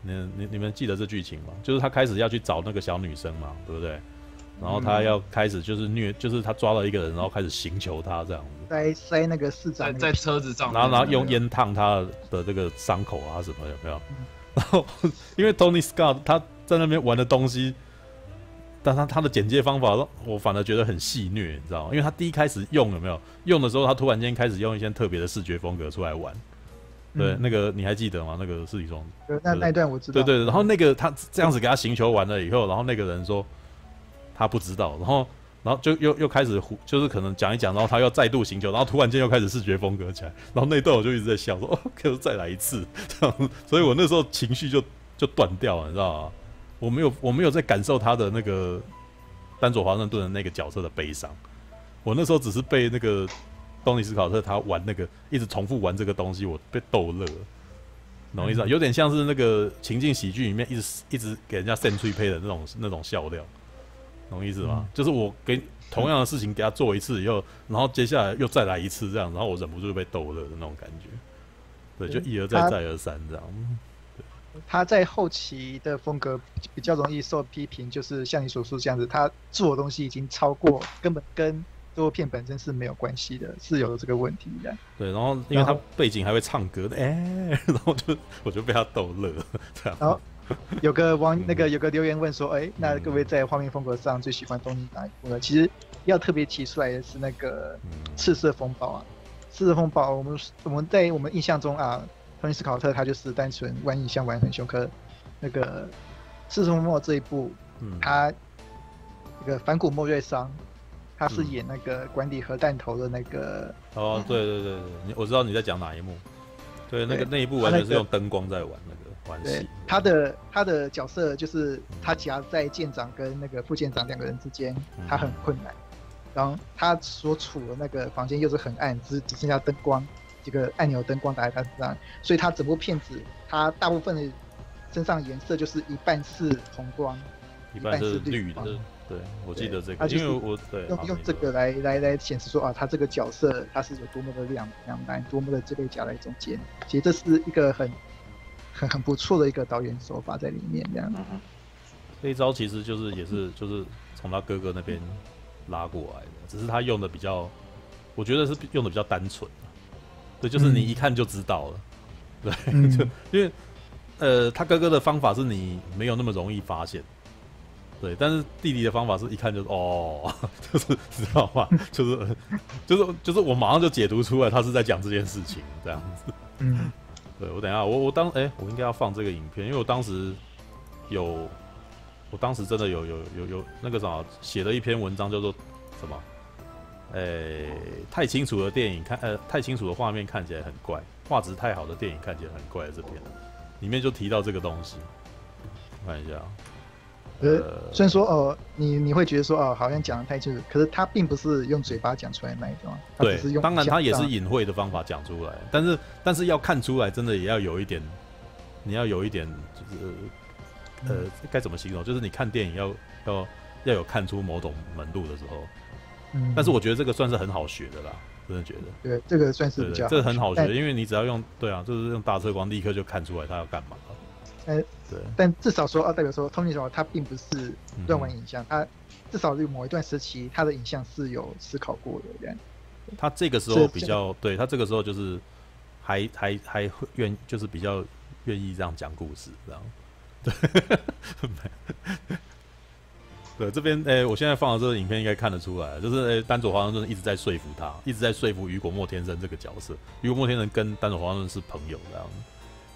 你你你们记得这剧情吗？就是他开始要去找那个小女生嘛，对不对？然后他要开始就是虐，就是他抓了一个人，然后开始刑求他这样子，塞塞那个市长在在车子上，然后然后用烟烫他的这个伤口啊什么有没有？然后因为 Tony Scott 他在那边玩的东西，但他他的简介方法，我反而觉得很戏谑，你知道吗？因为他第一开始用有没有用的时候，他突然间开始用一些特别的视觉风格出来玩。对，那个你还记得吗？那个是一种，那那段我知道。对对，然后那个他这样子给他行球完了以后，然后那个人说。他不知道，然后，然后就又又开始胡，就是可能讲一讲，然后他又再度行球，然后突然间又开始视觉风格起来，然后那段我就一直在笑，说哦，可以再来一次这样，所以我那时候情绪就就断掉了，你知道吗？我没有我没有在感受他的那个丹佐华盛顿的那个角色的悲伤，我那时候只是被那个东尼斯考特他玩那个一直重复玩这个东西，我被逗乐，懂我意思吗？有点像是那个情境喜剧里面一直一直给人家扇脆配的那种那种笑料。懂意思吗？嗯、就是我给同样的事情给他做一次以后，然后接下来又再来一次这样，然后我忍不住就被逗乐的那种感觉。对，就一而再再而三这样。他在后期的风格比较容易受批评，就是像你所说这样子，他做的东西已经超过根本跟动作片本身是没有关系的，是有这个问题的。对，然后因为他背景还会唱歌的，哎、欸，然后就我就被他逗乐这样。有个网那个有个留言问说，哎、欸，那各位在画面风格上最喜欢东尼哪一部呢？其实要特别提出来的是那个赤色风暴啊，赤色风暴，我们我们在我们印象中啊，托尼斯考特他就是单纯玩影像玩很凶，可那个赤色风暴这一部，他那个反骨莫瑞桑，他是演那个管理核弹头的那个。哦，对对对对，我知道你在讲哪一幕。对，那个那一部完全是用灯光在玩那个。对，他的他的角色就是他夹在舰长跟那个副舰长两个人之间，他很困难。然后他所处的那个房间又是很暗，只只剩下灯光，这个按钮灯光打在他身上，所以他整部片子他大部分的身上颜色就是一半是红光，一半是绿的。对，我记得这个，因为我对用用这个来来来显示说啊，他这个角色他是有多么的亮亮白，多么的这个夹在中间。其实这是一个很。很很不错的一个导演手法在里面，这样。这一招其实就是也是就是从他哥哥那边拉过来的，只是他用的比较，我觉得是用的比较单纯。对，就是你一看就知道了。对，嗯、就因为呃，他哥哥的方法是你没有那么容易发现。对，但是弟弟的方法是一看就是哦，就是知道吗？就是就是就是我马上就解读出来，他是在讲这件事情这样子。嗯。对，我等一下，我我当哎、欸，我应该要放这个影片，因为我当时有，我当时真的有有有有那个什么写了一篇文章，叫做什么？哎、欸，太清楚的电影看，呃，太清楚的画面看起来很怪，画质太好的电影看起来很怪。这篇里面就提到这个东西，我看一下。呃，虽然说哦，你你会觉得说哦，好像讲的太清楚，可是他并不是用嘴巴讲出来那一种，他只是用，当然他也是隐晦的方法讲出来，但是但是要看出来，真的也要有一点，你要有一点就是呃该怎么形容？就是你看电影要要要有看出某种门路的时候，嗯，但是我觉得这个算是很好学的啦，真的觉得，对，这个算是这个很好学，因为你只要用对啊，就是用大测光立刻就看出来他要干嘛。呃，对，但至少说啊，代表说，Tony 说他并不是乱玩影像，嗯、他至少有某一段时期，他的影像是有思考过的这样。他这个时候比较，对他这个时候就是还还还会愿，就是比较愿意这样讲故事，这样。对，对，这边诶、我现在放的这个影片应该看得出来，就是诶、欸，丹佐华盛顿一直在说服他，一直在说服雨果·莫天生这个角色，雨果·莫天生跟丹佐华盛顿是朋友这样。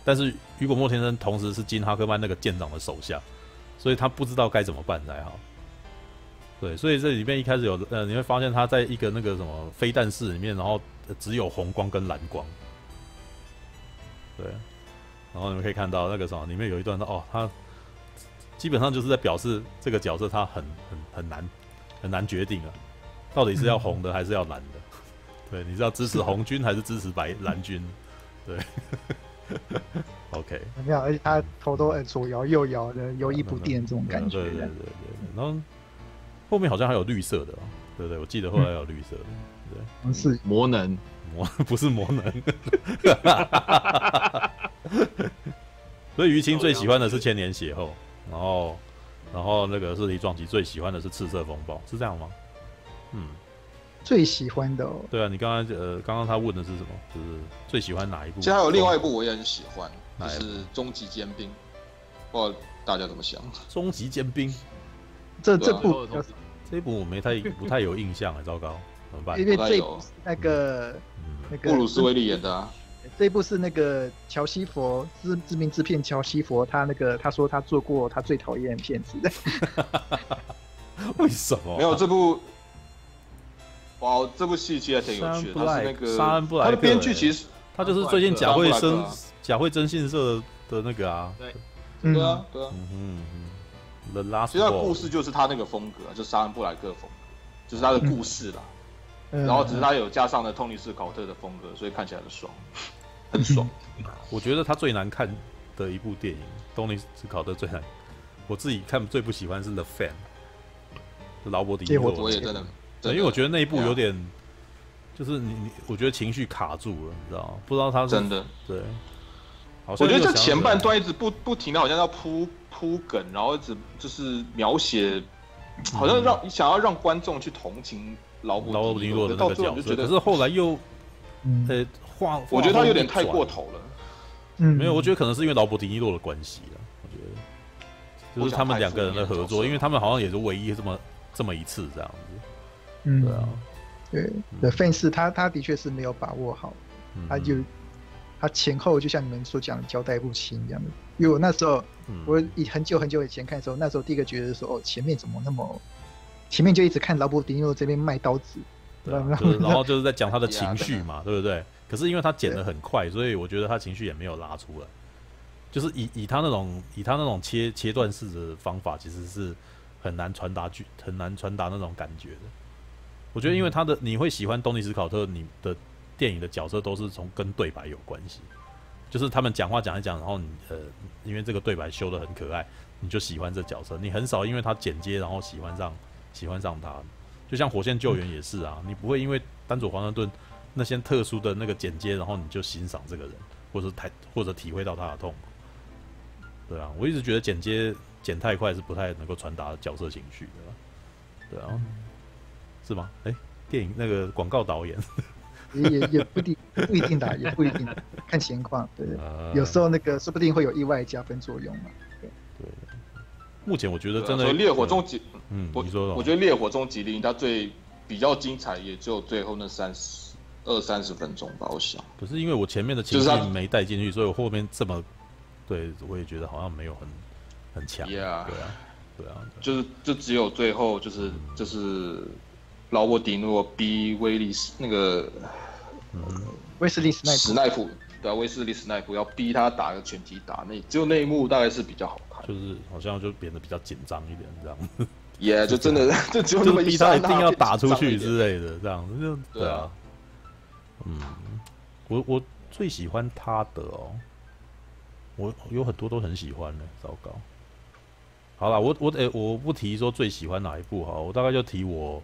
但是雨果·莫天生同时是金·哈克曼那个舰长的手下，所以他不知道该怎么办才好。对，所以这里面一开始有呃，你会发现他在一个那个什么飞弹室里面，然后只有红光跟蓝光。对，然后你们可以看到那个什么里面有一段哦，他基本上就是在表示这个角色他很很很难很难决定啊，到底是要红的还是要蓝的？对，你是要支持红军还是支持白蓝军？对。OK，没有，而且他头都左摇右摇的，游移不定这种感觉。对对对对，然后后面好像还有绿色的，对不对？我记得后来有绿色的，对，不是魔能，魔不是魔能。所以于青最喜欢的是千年血后，然后然后那个《尸体撞击》最喜欢的是《赤色风暴》，是这样吗？嗯，最喜欢的哦。对啊，你刚刚呃，刚刚他问的是什么？就是最喜欢哪一部？其实还有另外一部我也很喜欢，就是《终极尖兵》，不知道大家怎么想？《终极尖兵》这这部这一部我没太 不太有印象啊，糟糕，怎么办？因为这部是那个那个布鲁斯威利演的啊。这一部是那个乔西佛知知名制片乔西佛，他那个他说他做过他最讨厌的片子。为什么？没有这部，哇，这部戏其实还挺有趣的。他是那个沙恩布莱克，他的编剧其实他就是最近贾慧生贾慧征信社的那个啊。对，对啊，对啊。嗯嗯嗯。The Last，其实他故事就是他那个风格，就沙恩布莱克风格，就是他的故事啦。然后只是他有加上了托尼斯考特的风格，所以看起来很爽。很爽，我觉得他最难看的一部电影，东尼斯考特最难，我自己看最不喜欢是《The Fan》，劳勃迪尼洛。我也真的，因为我觉得那一部有点，就是你你，我觉得情绪卡住了，你知道吗？不知道他是真的对。我觉得这前半段一直不不停的，好像要铺铺梗，然后一直就是描写，好像让想要让观众去同情劳勃劳勃迪尼洛的那个角色，可是后来又，呃。我觉得他有点太过头了。嗯，没有，我觉得可能是因为劳勃迪尼洛的关系了。我觉得就是他们两个人的合作，因为他们好像也是唯一这么这么一次这样子。嗯，对啊，对的 fans 他他的确是没有把握好，他就他前后就像你们所讲的交代不清一样的。因为我那时候我以很久很久以前看的时候，那时候第一个觉得说哦，前面怎么那么前面就一直看劳勃迪尼洛这边卖刀子，对，然后就是在讲他的情绪嘛，对不对？可是因为他剪得很快，所以我觉得他情绪也没有拉出来。就是以以他那种以他那种切切断式的方法，其实是很难传达剧，很难传达那种感觉的。我觉得因为他的你会喜欢东尼斯考特，你的电影的角色都是从跟对白有关系，就是他们讲话讲一讲，然后你呃，因为这个对白修的很可爱，你就喜欢这角色。你很少因为他剪接然后喜欢上喜欢上他，就像火线救援也是啊，你不会因为丹佐华盛顿。那些特殊的那个剪接，然后你就欣赏这个人，或者太或者体会到他的痛，对啊，我一直觉得剪接剪太快是不太能够传达角色情绪的，对啊，是吗？哎、欸，电影那个广告导演。也也也不一定不一定的，也不一定，看情况，对，有时候那个说不定会有意外加分作用嘛，对。对。目前我觉得真的烈火终极，嗯，你说，我觉得烈火终极零它最比较精彩，也只有最后那三十。二三十分钟吧，我想。可是因为我前面的情绪没带进去，所以我后面这么，对，我也觉得好像没有很很强。Yeah. 对啊，对啊，就是就只有最后就是就是劳勃迪诺逼威利斯那个，嗯，威斯利斯奈史奈普，对啊，威斯利斯奈夫要逼他打个拳击打，那只有那一幕大概是比较好看，就是好像就变得比较紧张一点这样。Yeah，就真的 就只有那么一逼他一定要打出去之类的这样，就对啊。嗯，我我最喜欢他的哦，我有很多都很喜欢的。糟糕，好了，我我诶、欸，我不提说最喜欢哪一部哈，我大概就提我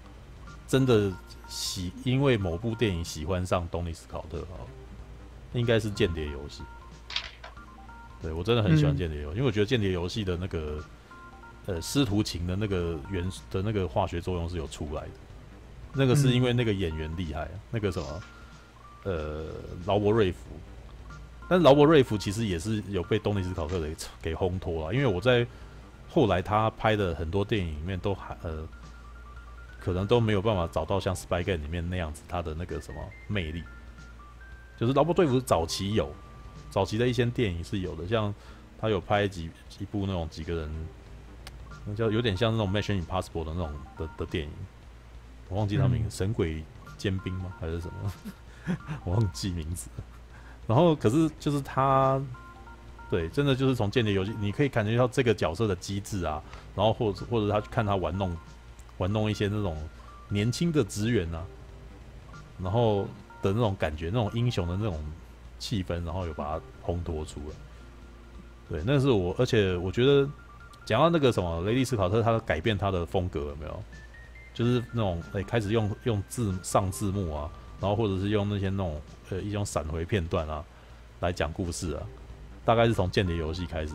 真的喜，因为某部电影喜欢上东尼斯考特哈，应该是《间谍游戏》。对，我真的很喜欢《间谍游戏》，因为我觉得《间谍游戏》的那个呃师徒情的那个元素的那个化学作用是有出来的，那个是因为那个演员厉害，啊，那个什么。呃，劳勃瑞福，但是劳勃瑞福其实也是有被东尼斯考特给给烘托了，因为我在后来他拍的很多电影里面都还呃，可能都没有办法找到像《Spy Game》里面那样子他的那个什么魅力。就是劳勃瑞福早期有，早期的一些电影是有的，像他有拍几一部那种几个人，那叫有点像那种《Mission Impossible》的那种的的电影，我忘记他名神鬼尖兵》吗？还是什么？忘记名字，然后可是就是他，对，真的就是从间谍游戏，你可以感觉到这个角色的机智啊，然后或者或者他去看他玩弄玩弄一些那种年轻的职员啊，然后的那种感觉，那种英雄的那种气氛，然后有把它烘托出来。对，那是我，而且我觉得讲到那个什么雷利斯考特，他改变他的风格有没有？就是那种诶，开始用用字上字幕啊。然后或者是用那些那种呃一种闪回片段啊来讲故事啊，大概是从《间谍游戏》开始，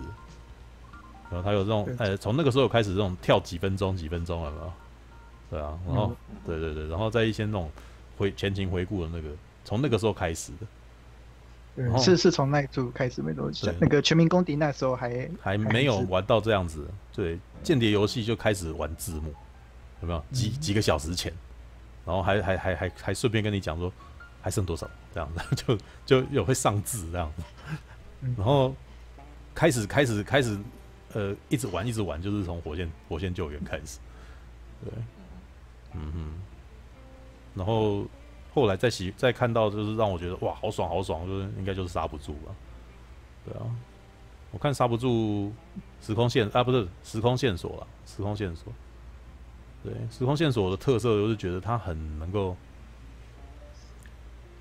然后他有这种，呃，从那个时候开始这种跳几分钟几分钟了嘛，对啊，然后、嗯、对对对，然后在一些那种回前情回顾的那个，从那个时候开始的。对，是是从那一组开始没多久，那个全民公敌那时候还还没有玩到这样子，对，间谍游戏就开始玩字幕，有没有？几几个小时前，然后还还还还还顺便跟你讲说还剩多少这样子，就就有会上字这样子，然后开始开始开始呃一直玩一直玩，就是从火线火线救援开始，对，嗯哼，然后。后来再喜再看到，就是让我觉得哇，好爽好爽，就是应该就是刹不住吧。对啊，我看刹不住时空线啊，不是时空线索了，时空线索。对，时空线索的特色就是觉得它很能够，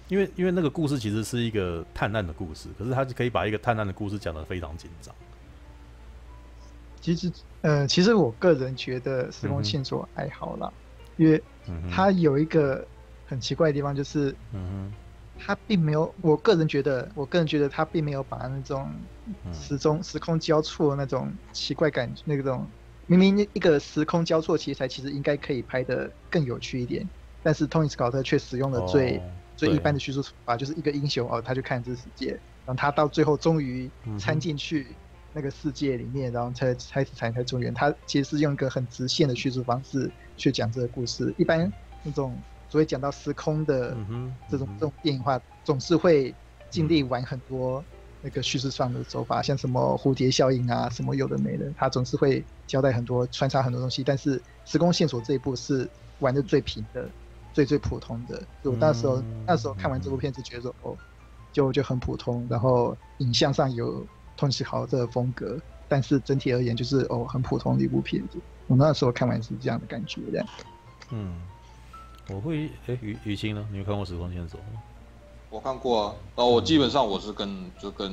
因为因为那个故事其实是一个探案的故事，可是它可以把一个探案的故事讲得非常紧张。其实，呃，其实我个人觉得时空线索还好啦，嗯、因为它有一个。很奇怪的地方就是，嗯，他并没有，我个人觉得，我个人觉得它并没有把那种时钟、时空交错那种奇怪感，那种明明一个时空交错题材，其实应该可以拍得更有趣一点，但是托尼·斯考特却使用了最最一般的叙述手法，就是一个英雄哦，他就看这个世界，然后他到最后终于参进去那个世界里面，然后才开始才才中原，他其实是用一个很直线的叙述方式去讲这个故事，一般那种。所谓讲到时空的这种、嗯、这种电影化，总是会尽力玩很多那个叙事上的手法，像什么蝴蝶效应啊，什么有的没的，他总是会交代很多穿插很多东西。但是时空线索这一部是玩的最平的，最最普通的。就我那时候、嗯、那时候看完这部片子，觉得说哦，就就很普通。然后影像上有托尼斯考特的风格，但是整体而言就是哦很普通的一部片子。我那时候看完是这样的感觉这样，嗯。我会哎，雨雨欣呢？你有看过《时空线索》吗？我看过啊，然后我基本上我是跟就跟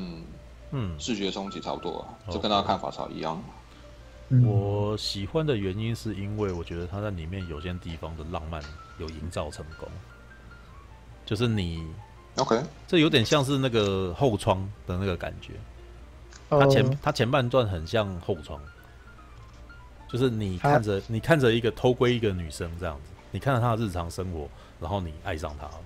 嗯。视觉冲击差不多啊，嗯、就跟他看法差一样。我喜欢的原因是因为我觉得他在里面有些地方的浪漫有营造成功，就是你 OK，这有点像是那个后窗的那个感觉。他前他前半段很像后窗，就是你看着你看着一个偷窥一个女生这样子。你看到她的日常生活，然后你爱上她了，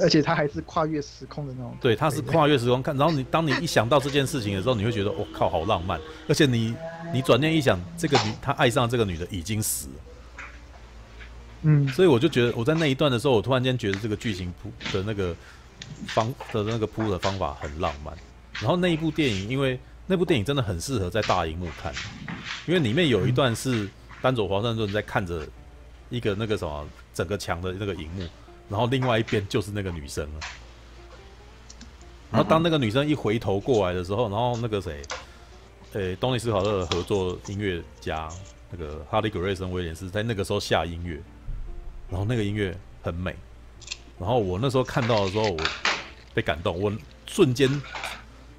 而且它还是跨越时空的那种。对，它是跨越时空看，然后你当你一想到这件事情的时候，你会觉得我、哦、靠，好浪漫。而且你你转念一想，这个女他爱上这个女的已经死了，嗯，所以我就觉得我在那一段的时候，我突然间觉得这个剧情铺的那个方的那个铺的方法很浪漫。然后那一部电影，因为那部电影真的很适合在大荧幕看，因为里面有一段是丹佐华盛顿在看着。一个那个什么，整个墙的那个荧幕，然后另外一边就是那个女生了。然后当那个女生一回头过来的时候，然后那个谁，呃、欸，东尼斯考特的合作音乐家那个哈利·格瑞森·威廉斯在那个时候下音乐，然后那个音乐很美。然后我那时候看到的时候，我被感动，我瞬间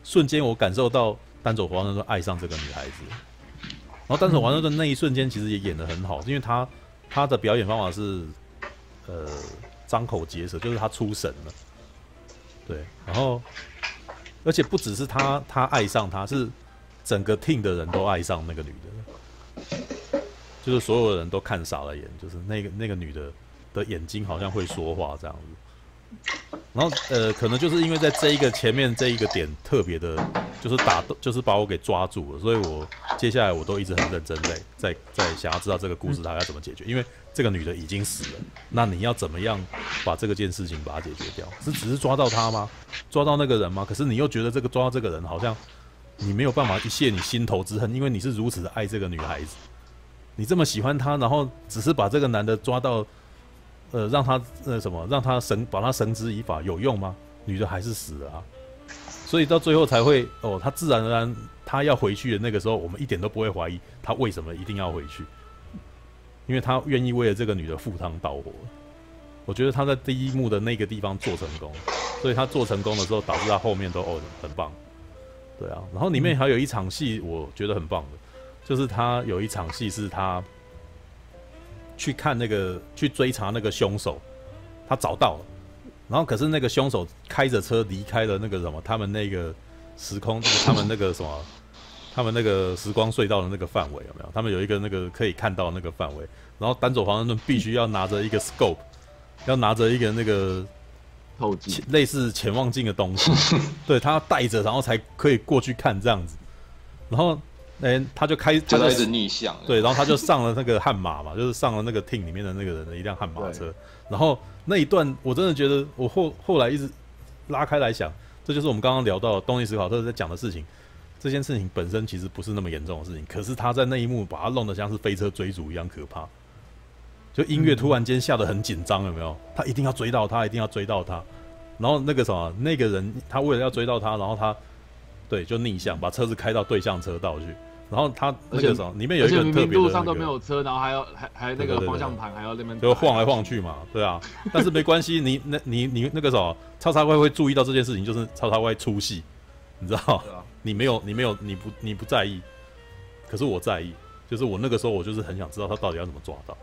瞬间我感受到丹佐华盛顿爱上这个女孩子。然后丹佐华盛顿那一瞬间其实也演得很好，因为他。他的表演方法是，呃，张口结舌，就是他出神了，对，然后，而且不只是他，他爱上他，是整个 team 的人都爱上那个女的，就是所有的人都看傻了眼，就是那个那个女的的眼睛好像会说话这样子，然后呃，可能就是因为在这一个前面这一个点特别的，就是打，就是把我给抓住了，所以我。接下来我都一直很认真在在在想要知道这个故事它该怎么解决，因为这个女的已经死了，那你要怎么样把这个件事情把它解决掉？是只是抓到她吗？抓到那个人吗？可是你又觉得这个抓到这个人好像你没有办法一泄你心头之恨，因为你是如此的爱这个女孩子，你这么喜欢她，然后只是把这个男的抓到，呃，让他呃什么，让他绳把他绳之以法有用吗？女的还是死了啊，所以到最后才会哦，他自然而然。他要回去的那个时候，我们一点都不会怀疑他为什么一定要回去，因为他愿意为了这个女的赴汤蹈火。我觉得他在第一幕的那个地方做成功，所以他做成功的时候，导致他后面都哦很棒。对啊，然后里面还有一场戏，我觉得很棒的，就是他有一场戏是他去看那个去追查那个凶手，他找到了，然后可是那个凶手开着车离开了那个什么他们那个。时空，他们那个什么，他们那个时光隧道的那个范围有没有？他们有一个那个可以看到那个范围，然后单走华盛顿必须要拿着一个 scope，要拿着一个那个透镜，类似潜望镜的东西，对他要带着，然后才可以过去看这样子。然后，哎、欸，他就开，他就一直逆向，对，然后他就上了那个悍马嘛，就是上了那个 team 里面的那个人的一辆悍马车。然后那一段，我真的觉得，我后后来一直拉开来想，这就是我们刚刚聊到的东尼史考特在讲的事情。这件事情本身其实不是那么严重的事情，可是他在那一幕把他弄得像是飞车追逐一样可怕。就音乐突然间下得很紧张，有没有？他一定要追到他，一定要追到他。然后那个什么，那个人他为了要追到他，然后他对就逆向把车子开到对向车道去。然后他那个什么，里面有一个特别的、那个，路上都没有车，然后还要还还那个方向盘还要那边就晃来晃去嘛，对啊。但是没关系，你那你你那个什么，叉叉 Y 会注意到这件事情，就是叉叉 Y 出戏，你知道。你没有，你没有，你不，你不在意，可是我在意。就是我那个时候，我就是很想知道他到底要怎么抓到。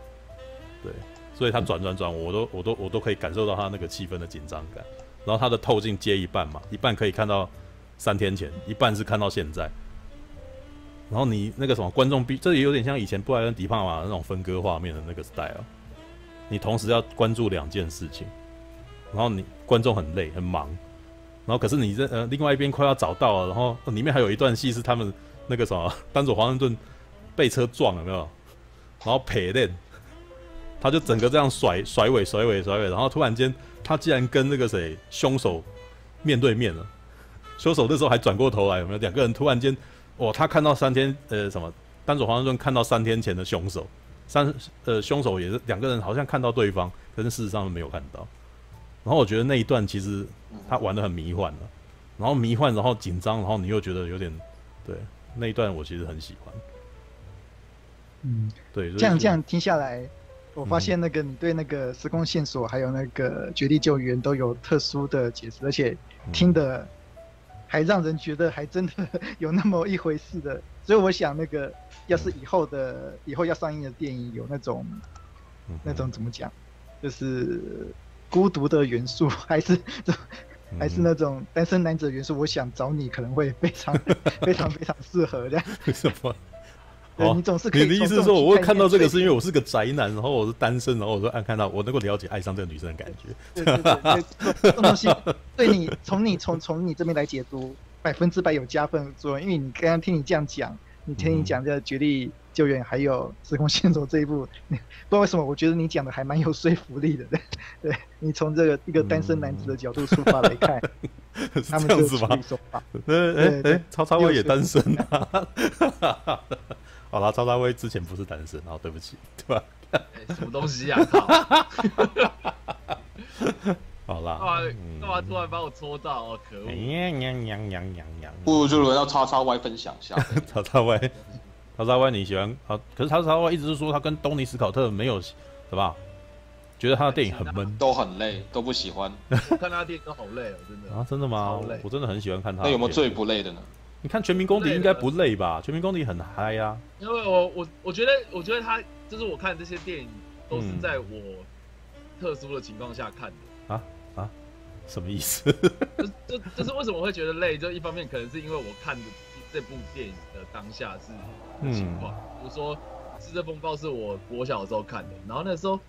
对，所以他转转转，我都，我都，我都可以感受到他那个气氛的紧张感。然后他的透镜接一半嘛，一半可以看到三天前，一半是看到现在。然后你那个什么观众必，这也有点像以前布莱恩迪帕玛那种分割画面的那个 style。你同时要关注两件事情，然后你观众很累很忙。然后可是你这呃，另外一边快要找到了，然后里面还有一段戏是他们那个什么，丹佐华盛顿被车撞了没有？然后赔练，他就整个这样甩甩尾甩尾甩尾，然后突然间他竟然跟那个谁凶手面对面了，凶手那时候还转过头来有没有？两个人突然间，哦，他看到三天呃什么，丹佐华盛顿看到三天前的凶手，三呃凶手也是两个人好像看到对方，可是事实上没有看到。然后我觉得那一段其实他玩的很迷幻了，然后迷幻，然后紧张，然后你又觉得有点，对，那一段我其实很喜欢。嗯，对，这样这样听下来，我发现那个你对那个时空线索还有那个绝地救援都有特殊的解释，而且听的还让人觉得还真的有那么一回事的。所以我想，那个要是以后的以后要上映的电影有那种那种怎么讲，就是。孤独的元素，还是这，还是那种单身男子的元素。我想找你可能会非常、非常、非常适合这样。为什么？哦，你总是可以。你的意思是说，我会看到这个是因为我是个宅男，然后我是单身，然后我说，按看到我能够了解爱上这个女生的感觉。对对对，这种东西对你从你从从你这边来解读，百分之百有加分作用。因为你刚刚听你这样讲，你听你讲这绝地救援还有时空线索这一步，不知道为什么，我觉得你讲的还蛮有说服力的。对，对你从这个一个单身男子的角度出发来看，嗯、他们这样子吗？哎哎，超超威也单身啊！好啦，超超威之前不是单身，然后对不起，对吧？欸、什么东西啊？好啦，干嘛突然把我戳到？哦，可恶！不如就轮到叉叉 Y 分享一下。曹操威。叉叉 Y 你喜欢啊？可是叉叉 Y 一直是说他跟东尼史考特没有，什么？觉得他的电影很闷，都很累，都不喜欢。看他的电影都好累哦，真的啊，真的吗？我真的很喜欢看他。那有没有最不累的呢？你看《全民公敌》应该不累吧？《全民公敌》很嗨呀。因为我我我觉得我觉得他就是我看这些电影都是在我特殊的情况下看的啊啊？什么意思？就就就是为什么会觉得累？就一方面可能是因为我看的这部电影的当下是。情况，比如说《赤色风暴》是我国小的时候看的，然后那时候，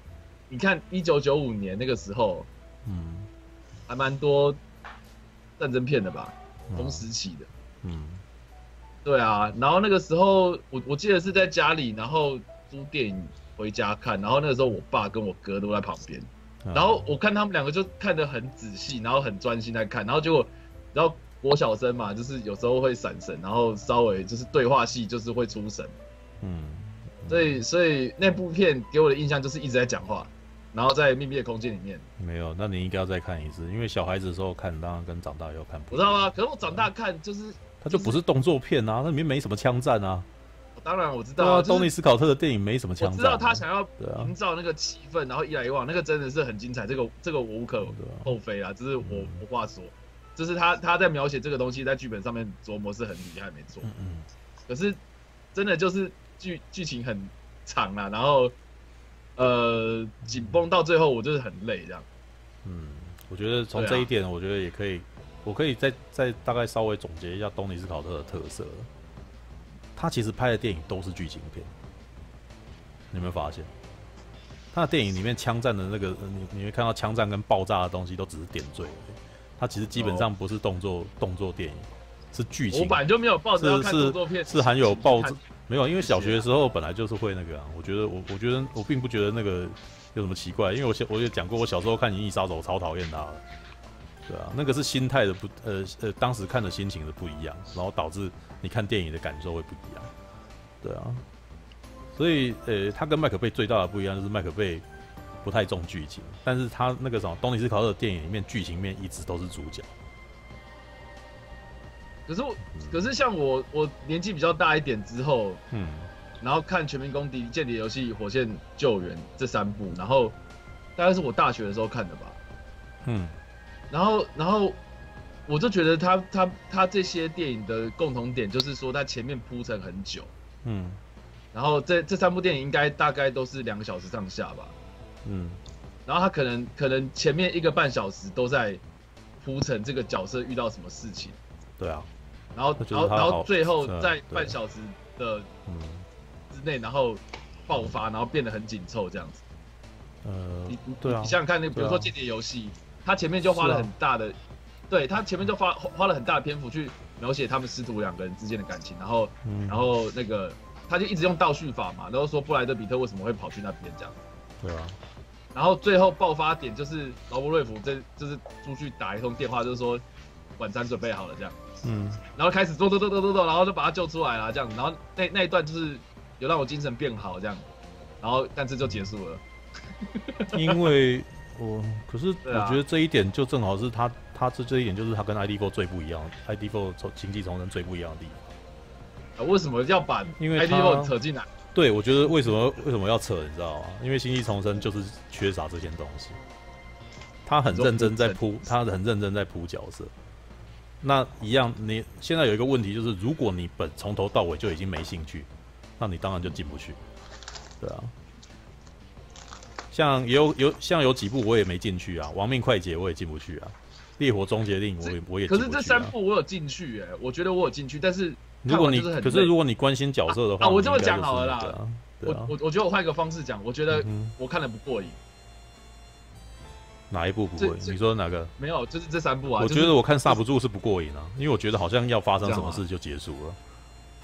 你看一九九五年那个时候，嗯，还蛮多战争片的吧，同时期的，嗯，对啊，然后那个时候我我记得是在家里，然后租电影回家看，然后那个时候我爸跟我哥都在旁边，然后我看他们两个就看得很仔细，然后很专心在看，然后结果，然后。国小生嘛，就是有时候会闪神，然后稍微就是对话戏就是会出神，嗯，所以所以那部片给我的印象就是一直在讲话，然后在秘密的空间里面。没有，那你应该要再看一次，因为小孩子的时候看，当然跟长大以后看不。我知道啊，可是我长大看就是，它就不是动作片啊，那里面没什么枪战啊。当然我知道啊，东尼斯考特的电影没什么枪战。我知道他想要营造那个气氛，然后一来一往，那个真的是很精彩，这个这个我无可厚非啊，这是我无话说。就是他他在描写这个东西，在剧本上面琢磨是很厉害，没错。可是真的就是剧剧情很长啊，然后呃紧绷到最后，我就是很累这样。嗯，我觉得从这一点，我觉得也可以，啊、我可以再再大概稍微总结一下东尼斯考特的特色。他其实拍的电影都是剧情片。你有没有发现？他的电影里面枪战的那个，你你会看到枪战跟爆炸的东西都只是点缀。他其实基本上不是动作、哦、动作电影，是剧情。我本来就没有抱着要看动作片，是是含有爆炸。没有，因为小学的时候本来就是会那个啊。我觉得我我觉得我并不觉得那个有什么奇怪，因为我小我也讲过，我小时候看《银翼杀手》超讨厌他的。对啊，那个是心态的不呃呃，当时看的心情的不一样，然后导致你看电影的感受会不一样。对啊，所以呃，他跟麦克贝最大的不一样就是麦克贝不太重剧情，但是他那个什么东尼斯考特的电影里面剧情面一直都是主角。可是我，可是像我，我年纪比较大一点之后，嗯，然后看《全民公敌》《间谍游戏》《火线救援》这三部，然后大概是我大学的时候看的吧，嗯，然后，然后我就觉得他他他这些电影的共同点就是说，他前面铺陈很久，嗯，然后这这三部电影应该大概都是两个小时上下吧，嗯，然后他可能可能前面一个半小时都在铺陈这个角色遇到什么事情，对啊。然后，然后，然后最后在半小时的之内，然后爆发，然后变得很紧凑这样子。呃，你对啊，你想想看，那比如说《间谍游戏》，他前面就花了很大的，对他前面就花花了很大的篇幅去描写他们师徒两个人之间的感情，然后，然后那个他就一直用倒叙法嘛，然后说布莱德比特为什么会跑去那边这样。对啊。然后最后爆发点就是劳勃瑞福这就是出去打一通电话，就是说晚餐准备好了这样。嗯，然后开始做做做做做做，然后就把他救出来了，这样，然后那那一段就是有让我精神变好这样，然后但是就结束了。因为我可是我觉得这一点就正好是他他这这一点就是他跟 ID4 最不一样，ID4 从经济重生最不一样的地方。为什么要把因为 ID4 扯进来？对，我觉得为什么为什么要扯，你知道吗？因为星际重生就是缺少这件东西，他很认真在铺，他很认真在铺角色。那一样，你现在有一个问题就是，如果你本从头到尾就已经没兴趣，那你当然就进不去，对啊。像有有像有几部我也没进去啊，《亡命快捷》我也进不去啊，《烈火终结令》我也我也。可是这三部我有进去哎，我觉得我有进去，但是如果你可是如果你关心角色的话，啊，我这么讲好了啦，我我我觉得我换一个方式讲，我觉得我看的不过瘾。哪一部不过瘾？你说哪个？没有，就是这三部啊。我觉得我看刹不住是不过瘾啊，因为我觉得好像要发生什么事就结束了。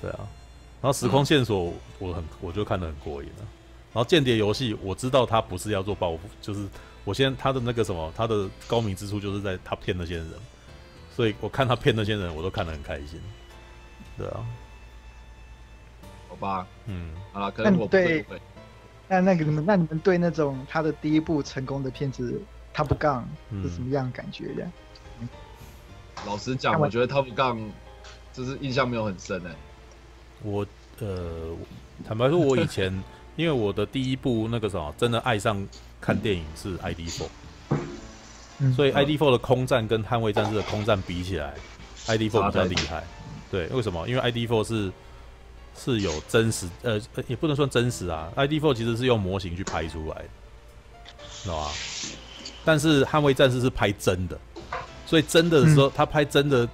对啊，然后时空线索我很我就看得很过瘾了。然后间谍游戏我知道他不是要做报复，就是我先他的那个什么，他的高明之处就是在他骗那些人，所以我看他骗那些人我都看得很开心。对啊，好吧，嗯，啊，可能我不会，那那个你们那你们对那种他的第一部成功的片子。Top Gun 是什么样的感觉的？嗯、老实讲，我觉得 Top Gun 就是印象没有很深哎。我呃，坦白说，我以前因为我的第一部那个什么，真的爱上看电影是 ID4，、嗯、所以 ID Four 的空战跟捍卫战士的空战比起来 ID Four 比较厉害。对，为什么？因为 ID4 是是有真实，呃，也不能算真实啊。ID4 其实是用模型去拍出来的，知道吧？但是捍卫战士是拍真的，所以真的的时候，他拍真的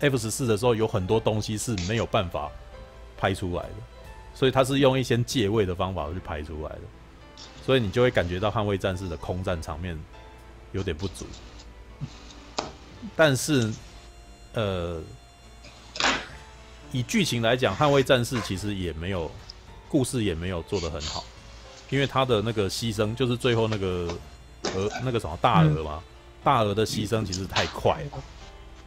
F 十四的时候，有很多东西是没有办法拍出来的，所以他是用一些借位的方法去拍出来的，所以你就会感觉到捍卫战士的空战场面有点不足。但是，呃，以剧情来讲，捍卫战士其实也没有故事也没有做得很好，因为他的那个牺牲就是最后那个。鹅那个什么大鹅嘛，大鹅的牺牲其实太快了，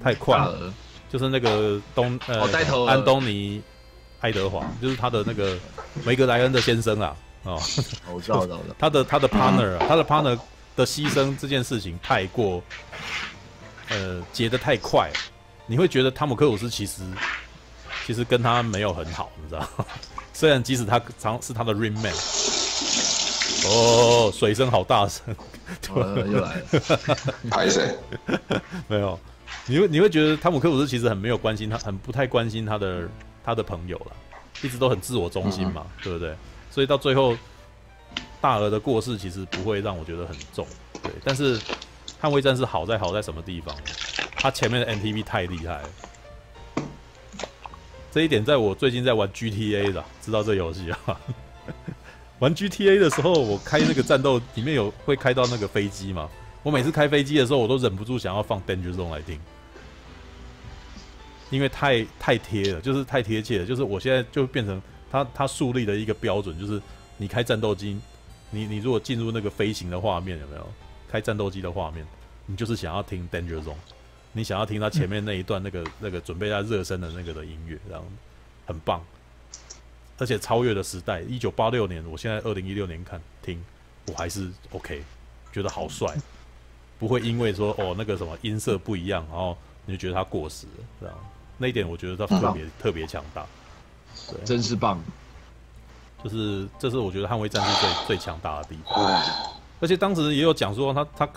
太快了。就是那个东呃安东尼爱德华，就是他的那个梅格莱恩的先生啊，哦，我知道，他的他的 partner，他的 partner 的牺牲这件事情太过，呃，结得太快，你会觉得汤姆克鲁斯其实其实跟他没有很好，你知道？虽然即使他常是他的 ring man，哦，水声好大声。突然又来了，拍谁？没有，你会你会觉得汤姆克鲁斯其实很没有关心他，很不太关心他的他的朋友了，一直都很自我中心嘛，嗯、对不对？所以到最后，大鹅的过世其实不会让我觉得很重，对。但是捍卫战士好在好在什么地方？他前面的 NTV 太厉害了，这一点在我最近在玩 GTA 的，知道这游戏啊。玩 GTA 的时候，我开那个战斗里面有会开到那个飞机嘛？我每次开飞机的时候，我都忍不住想要放 Danger Zone 来听，因为太太贴了，就是太贴切了。就是我现在就变成他他树立的一个标准，就是你开战斗机，你你如果进入那个飞行的画面，有没有开战斗机的画面？你就是想要听 Danger Zone，你想要听他前面那一段那个、嗯、那个准备在热身的那个的音乐，这样很棒。而且超越了时代，一九八六年，我现在二零一六年看听，我还是 OK，觉得好帅，不会因为说哦那个什么音色不一样，然后你就觉得他过时了，这样。那一点我觉得他特别特别强大，对，真是棒，就是这是我觉得捍卫战士最最强大的地方，而且当时也有讲说他他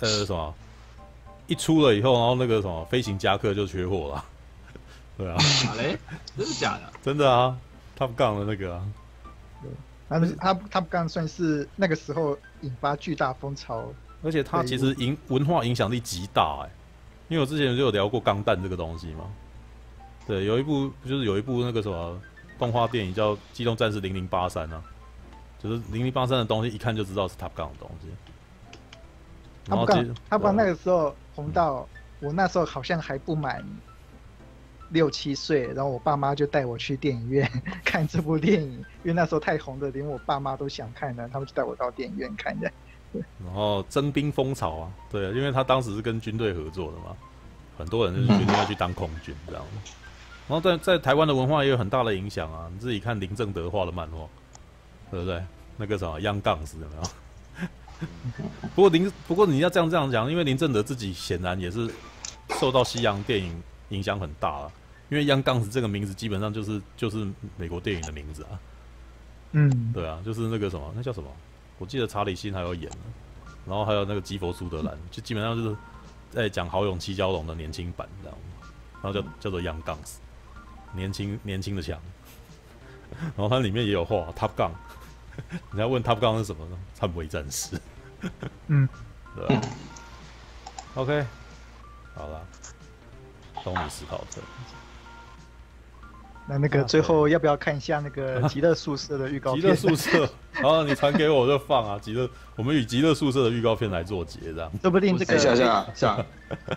呃什么一出了以后，然后那个什么飞行夹克就缺货了，对啊，假嘞？真的假的？真的啊。Top Gun 的那个啊，对，他们他 Top Gun 算是那个时候引发巨大风潮，而且他其实影文化影响力极大哎，因为我之前就有聊过钢弹这个东西嘛，对，有一部就是有一部那个什么动画电影叫《机动战士零零八三》啊，就是零零八三的东西一看就知道是 Top Gun 的东西。Top Gun，Top Gun 那个时候红到我那时候好像还不满。六七岁，然后我爸妈就带我去电影院 看这部电影，因为那时候太红了，连我爸妈都想看呢，他们就带我到电影院看的。然后征兵风潮啊，对啊，因为他当时是跟军队合作的嘛，很多人就是决定要去当空军知道吗。然后在在台湾的文化也有很大的影响啊，你自己看林正德画的漫画，对不对？那个什么 Young Guns 有没有？不过林不过你要这样这样讲，因为林正德自己显然也是受到西洋电影。影响很大啊，因为《Young Guns》这个名字基本上就是就是美国电影的名字啊。嗯，对啊，就是那个什么，那叫什么？我记得查理辛还有演，然后还有那个基佛苏德兰，就基本上就是在讲豪勇七蛟龙的年轻版这样，然后叫叫做《Young Guns》，年轻年轻的强。然后它里面也有画《Top Gun》，你要问《Top Gun》是什么呢？参谋战士。嗯，对吧？OK，好了。东尼史考特，那那个最后要不要看一下那个 极乐宿舍的预告片？极乐宿舍，然后，你传给我，我就放啊。极乐，我们以极乐宿舍的预告片来做结，这样。说不定这个。等一下，等一下，下。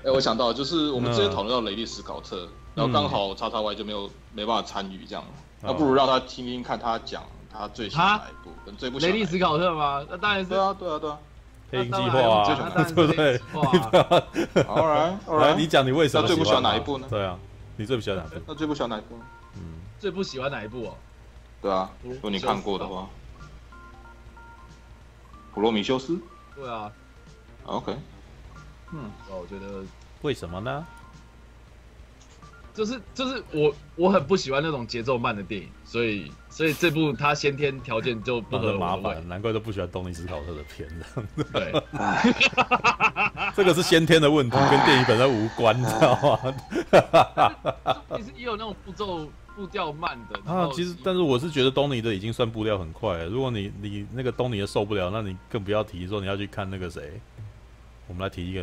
哎，我想到就是我们之前讨论到雷利史考特，然后刚好叉叉 Y 就没有没办法参与这样，那不如让他听听看他讲他最喜欢哪一部跟最不喜欢。雷利史考特吗？那当然是。对啊，对啊，对啊。配音计划啊，对不对？好来，来，你讲你为什么最不喜欢哪一部呢？对啊，你最不喜欢哪部？那最不喜欢哪一部？嗯，最不喜欢哪一部哦？对啊，如果你看过的话，普罗米修斯。对啊。OK。嗯，我觉得为什么呢？就是就是我我很不喜欢那种节奏慢的电影，所以所以这部他先天条件就不很麻烦，难怪都不喜欢东尼史考特的片子。对，这个是先天的问题，跟电影本身无关，你知道吗？其实也有那种步骤步调慢的啊。其实，但是我是觉得东尼的已经算步调很快了。如果你你那个东尼的受不了，那你更不要提说你要去看那个谁。我们来提一个。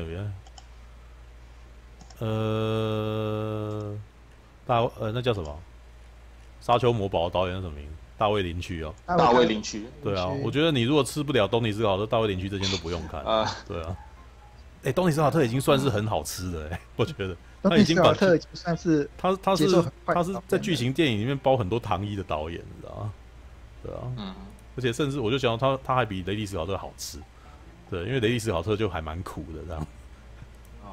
呃，大呃，那叫什么？沙丘魔堡导演是什么名字？大卫林区哦。大卫林区。对啊，我觉得你如果吃不了东尼斯考特，大卫林区这些都不用看啊。对啊。哎，东尼斯考特已经算是很好吃的哎，我觉得。他已经把特算是他他是他是在剧情电影里面包很多糖衣的导演，你知道吗？对啊。嗯。而且甚至我就想到他他还比雷利斯考特好吃，对，因为雷利斯考特就还蛮苦的这样。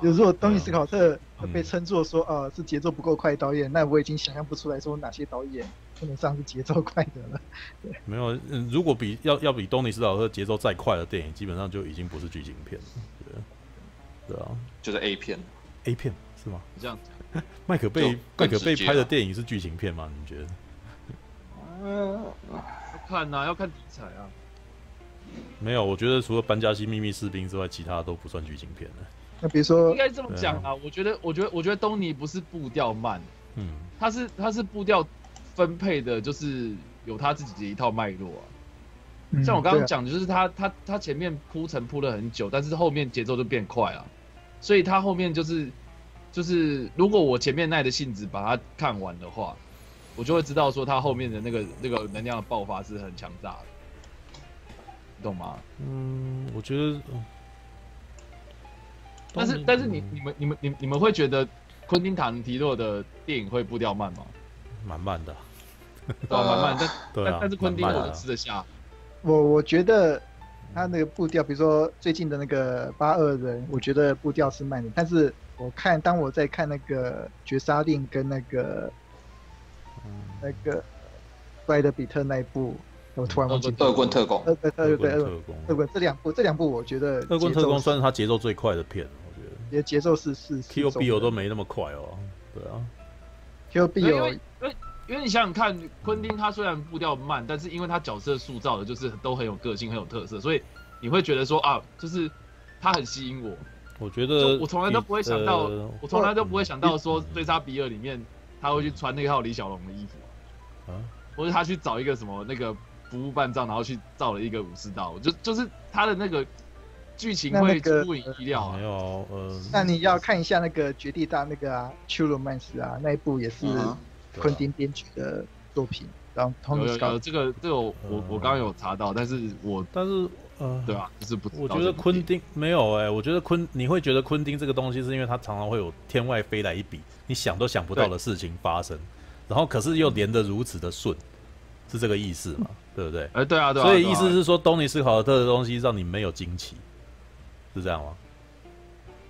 有时候东尼斯考特被称作说，呃，是节奏不够快的导演，那我已经想象不出来说哪些导演不能算是节奏快的了。对，没有，嗯，如果比要要比东尼斯考特节奏再快的电影，基本上就已经不是剧情片了。对，对啊，就是 A 片，A 片是吗？这样，麦可贝麦可贝拍的电影是剧情片吗？你觉得？嗯，要看呐，要看题材啊。没有，我觉得除了班加西秘密士兵之外，其他都不算剧情片了。那比如说，应该这么讲啊，我觉得，我觉得，我觉得东尼不是步调慢，嗯，他是他是步调分配的，就是有他自己的一套脉络啊。像我刚刚讲的，就是他他他前面铺陈铺了很久，但是后面节奏就变快了，所以他后面就是就是，如果我前面耐着性子把它看完的话，我就会知道说他后面的那个那个能量的爆发是很强大的，你懂吗？嗯，我觉得，但是但是你你们你们你你们会觉得昆汀塔伦提诺的电影会步调慢吗？蛮慢的，对啊，蛮慢，但对啊，但是昆汀我吃得下。我我觉得他那个步调，比如说最近的那个八二人，我觉得步调是慢的。但是我看，当我在看那个绝杀令跟那个、嗯、那个布莱德彼特那一部，我突然忘记。恶棍特工。对对对对，恶棍这两部这两部，我觉得恶棍特工算是他节奏最快的片，我节奏是是。Kill Bill 都没那么快哦，对啊。Kill Bill。因为你想想看，昆汀他虽然步调慢，但是因为他角色塑造的就是都很有个性、很有特色，所以你会觉得说啊，就是他很吸引我。我觉得我从来都不会想到，呃、我从来都不会想到说追杀比尔里面他会去穿那套李小龙的衣服，啊，或者他去找一个什么那个服务办账，然后去造了一个武士道，就就是他的那个剧情会出乎你意料啊。没有，呃，那你要看一下那个绝地大那个啊，True Romance 啊，那一部也是。嗯昆汀编剧的作品，然后有有有这个这个我我刚刚有查到，但是我但是呃对啊，就是不我觉得昆汀没有哎，我觉得昆你会觉得昆汀这个东西是因为他常常会有天外飞来一笔，你想都想不到的事情发生，然后可是又连得如此的顺，是这个意思嘛？对不对？哎对啊对啊，所以意思是说东尼斯考特的东西让你没有惊奇，是这样吗？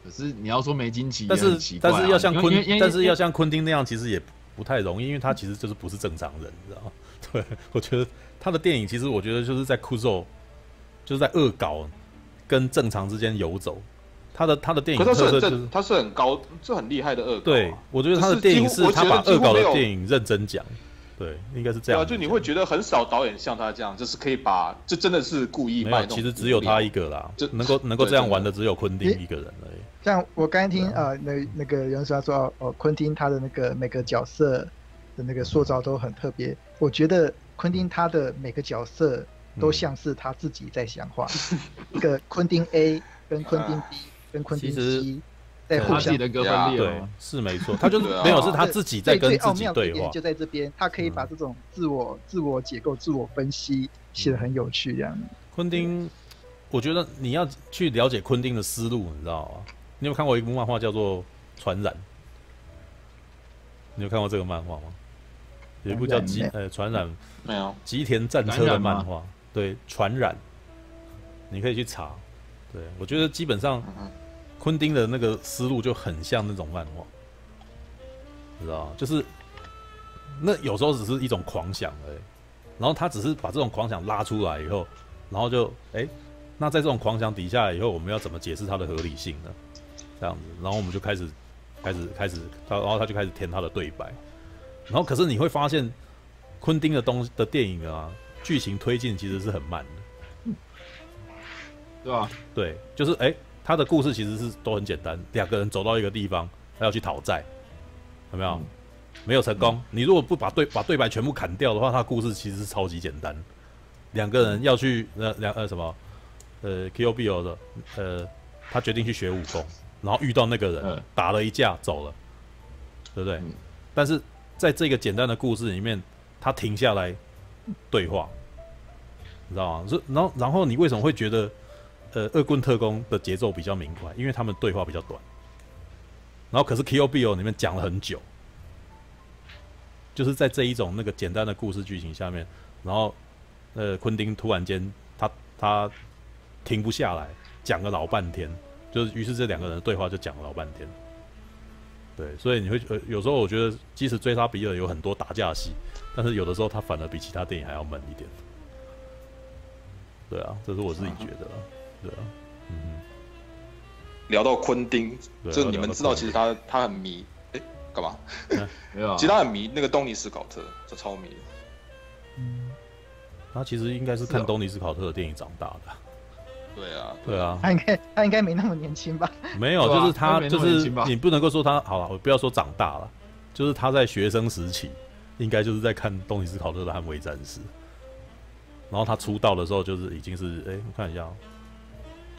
可是你要说没惊奇，但是但是要像昆但是要像昆汀那样，其实也。不太容易，因为他其实就是不是正常人，你知道吗？对，我觉得他的电影其实我觉得就是在酷肉，就是在恶搞跟正常之间游走。他的他的电影特色就是他是很高，是很厉害的恶搞。对，我觉得他的电影是他把恶搞的电影认真讲。对，应该是这样。啊，就你会觉得很少导演像他这样，就是可以把这真的是故意卖。其实只有他一个啦，就能够 能够这样玩的只有昆汀一个人而已。像我刚才听啊、呃，那那个有人说说哦，昆汀他的那个每个角色的那个塑造都很特别。我觉得昆汀他的每个角色都像是他自己在想话。一个昆汀 A 跟昆汀 B 跟昆汀 C 在互相的割分裂，对，是没错，他就是没有是他自己在跟自己对话。就在这边，他可以把这种自我自我解构、自我分析写的很有趣，这样。昆汀，我觉得你要去了解昆汀的思路，你知道吗？你有看过一部漫画叫做《传染》？你有看过这个漫画吗？有一部叫《吉呃传染》，没有吉田战车的漫画，对，《传染》，你可以去查。对，我觉得基本上，昆汀的那个思路就很像那种漫画，知道吗？就是那有时候只是一种狂想而已，然后他只是把这种狂想拉出来以后，然后就哎、欸，那在这种狂想底下以后，我们要怎么解释它的合理性呢？这样子，然后我们就开始，开始，开始，他，然后他就开始填他的对白，然后可是你会发现，昆汀的东西的电影啊，剧情推进其实是很慢的，对吧？对，就是哎、欸，他的故事其实是都很简单，两个人走到一个地方，他要去讨债，有没有？嗯、没有成功。你如果不把对把对白全部砍掉的话，他的故事其实是超级简单，两个人要去呃两呃什么呃 Kill Bill 的呃，他决定去学武功。然后遇到那个人，打了一架走了，对不对？嗯、但是在这个简单的故事里面，他停下来对话，你知道吗？然后，然后你为什么会觉得，呃，恶棍特工的节奏比较明快？因为他们对话比较短。然后，可是 K.O.B.O. 里面讲了很久，就是在这一种那个简单的故事剧情下面，然后，呃，昆汀突然间他他停不下来，讲了老半天。就是，于是这两个人的对话就讲了老半天。对，所以你会呃，有时候我觉得，即使追杀比尔有很多打架戏，但是有的时候他反而比其他电影还要闷一点。对啊，这是我自己觉得。对啊，嗯。聊到昆汀，就你们知道，其实他他很迷，哎，干嘛？没有。其实他很迷那个东尼斯考特，这超迷。嗯。他其实应该是看东尼斯考特的电影长大的。对啊，对啊，他应该他应该没那么年轻吧？没有，就是他就是你不能够说他好了，我不要说长大了，就是他在学生时期，应该就是在看东尼斯考特的《捍卫战士》，然后他出道的时候就是已经是哎，我看一下，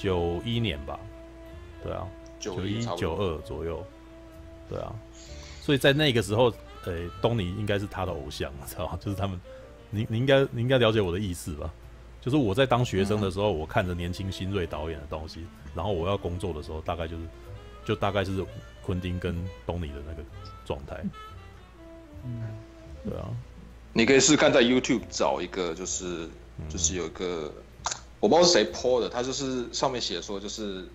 九一年吧，对啊，九一九二左右，对啊，所以在那个时候，呃、欸，东尼应该是他的偶像，知道吗？就是他们，你你应该你应该了解我的意思吧？就是我在当学生的时候，嗯、我看着年轻新锐导演的东西，然后我要工作的时候，大概就是就大概是昆汀跟东尼的那个状态。嗯，对啊，你可以试看在 YouTube 找一个，就是就是有一个，我不知道是谁 po 的，他就是上面写说，就是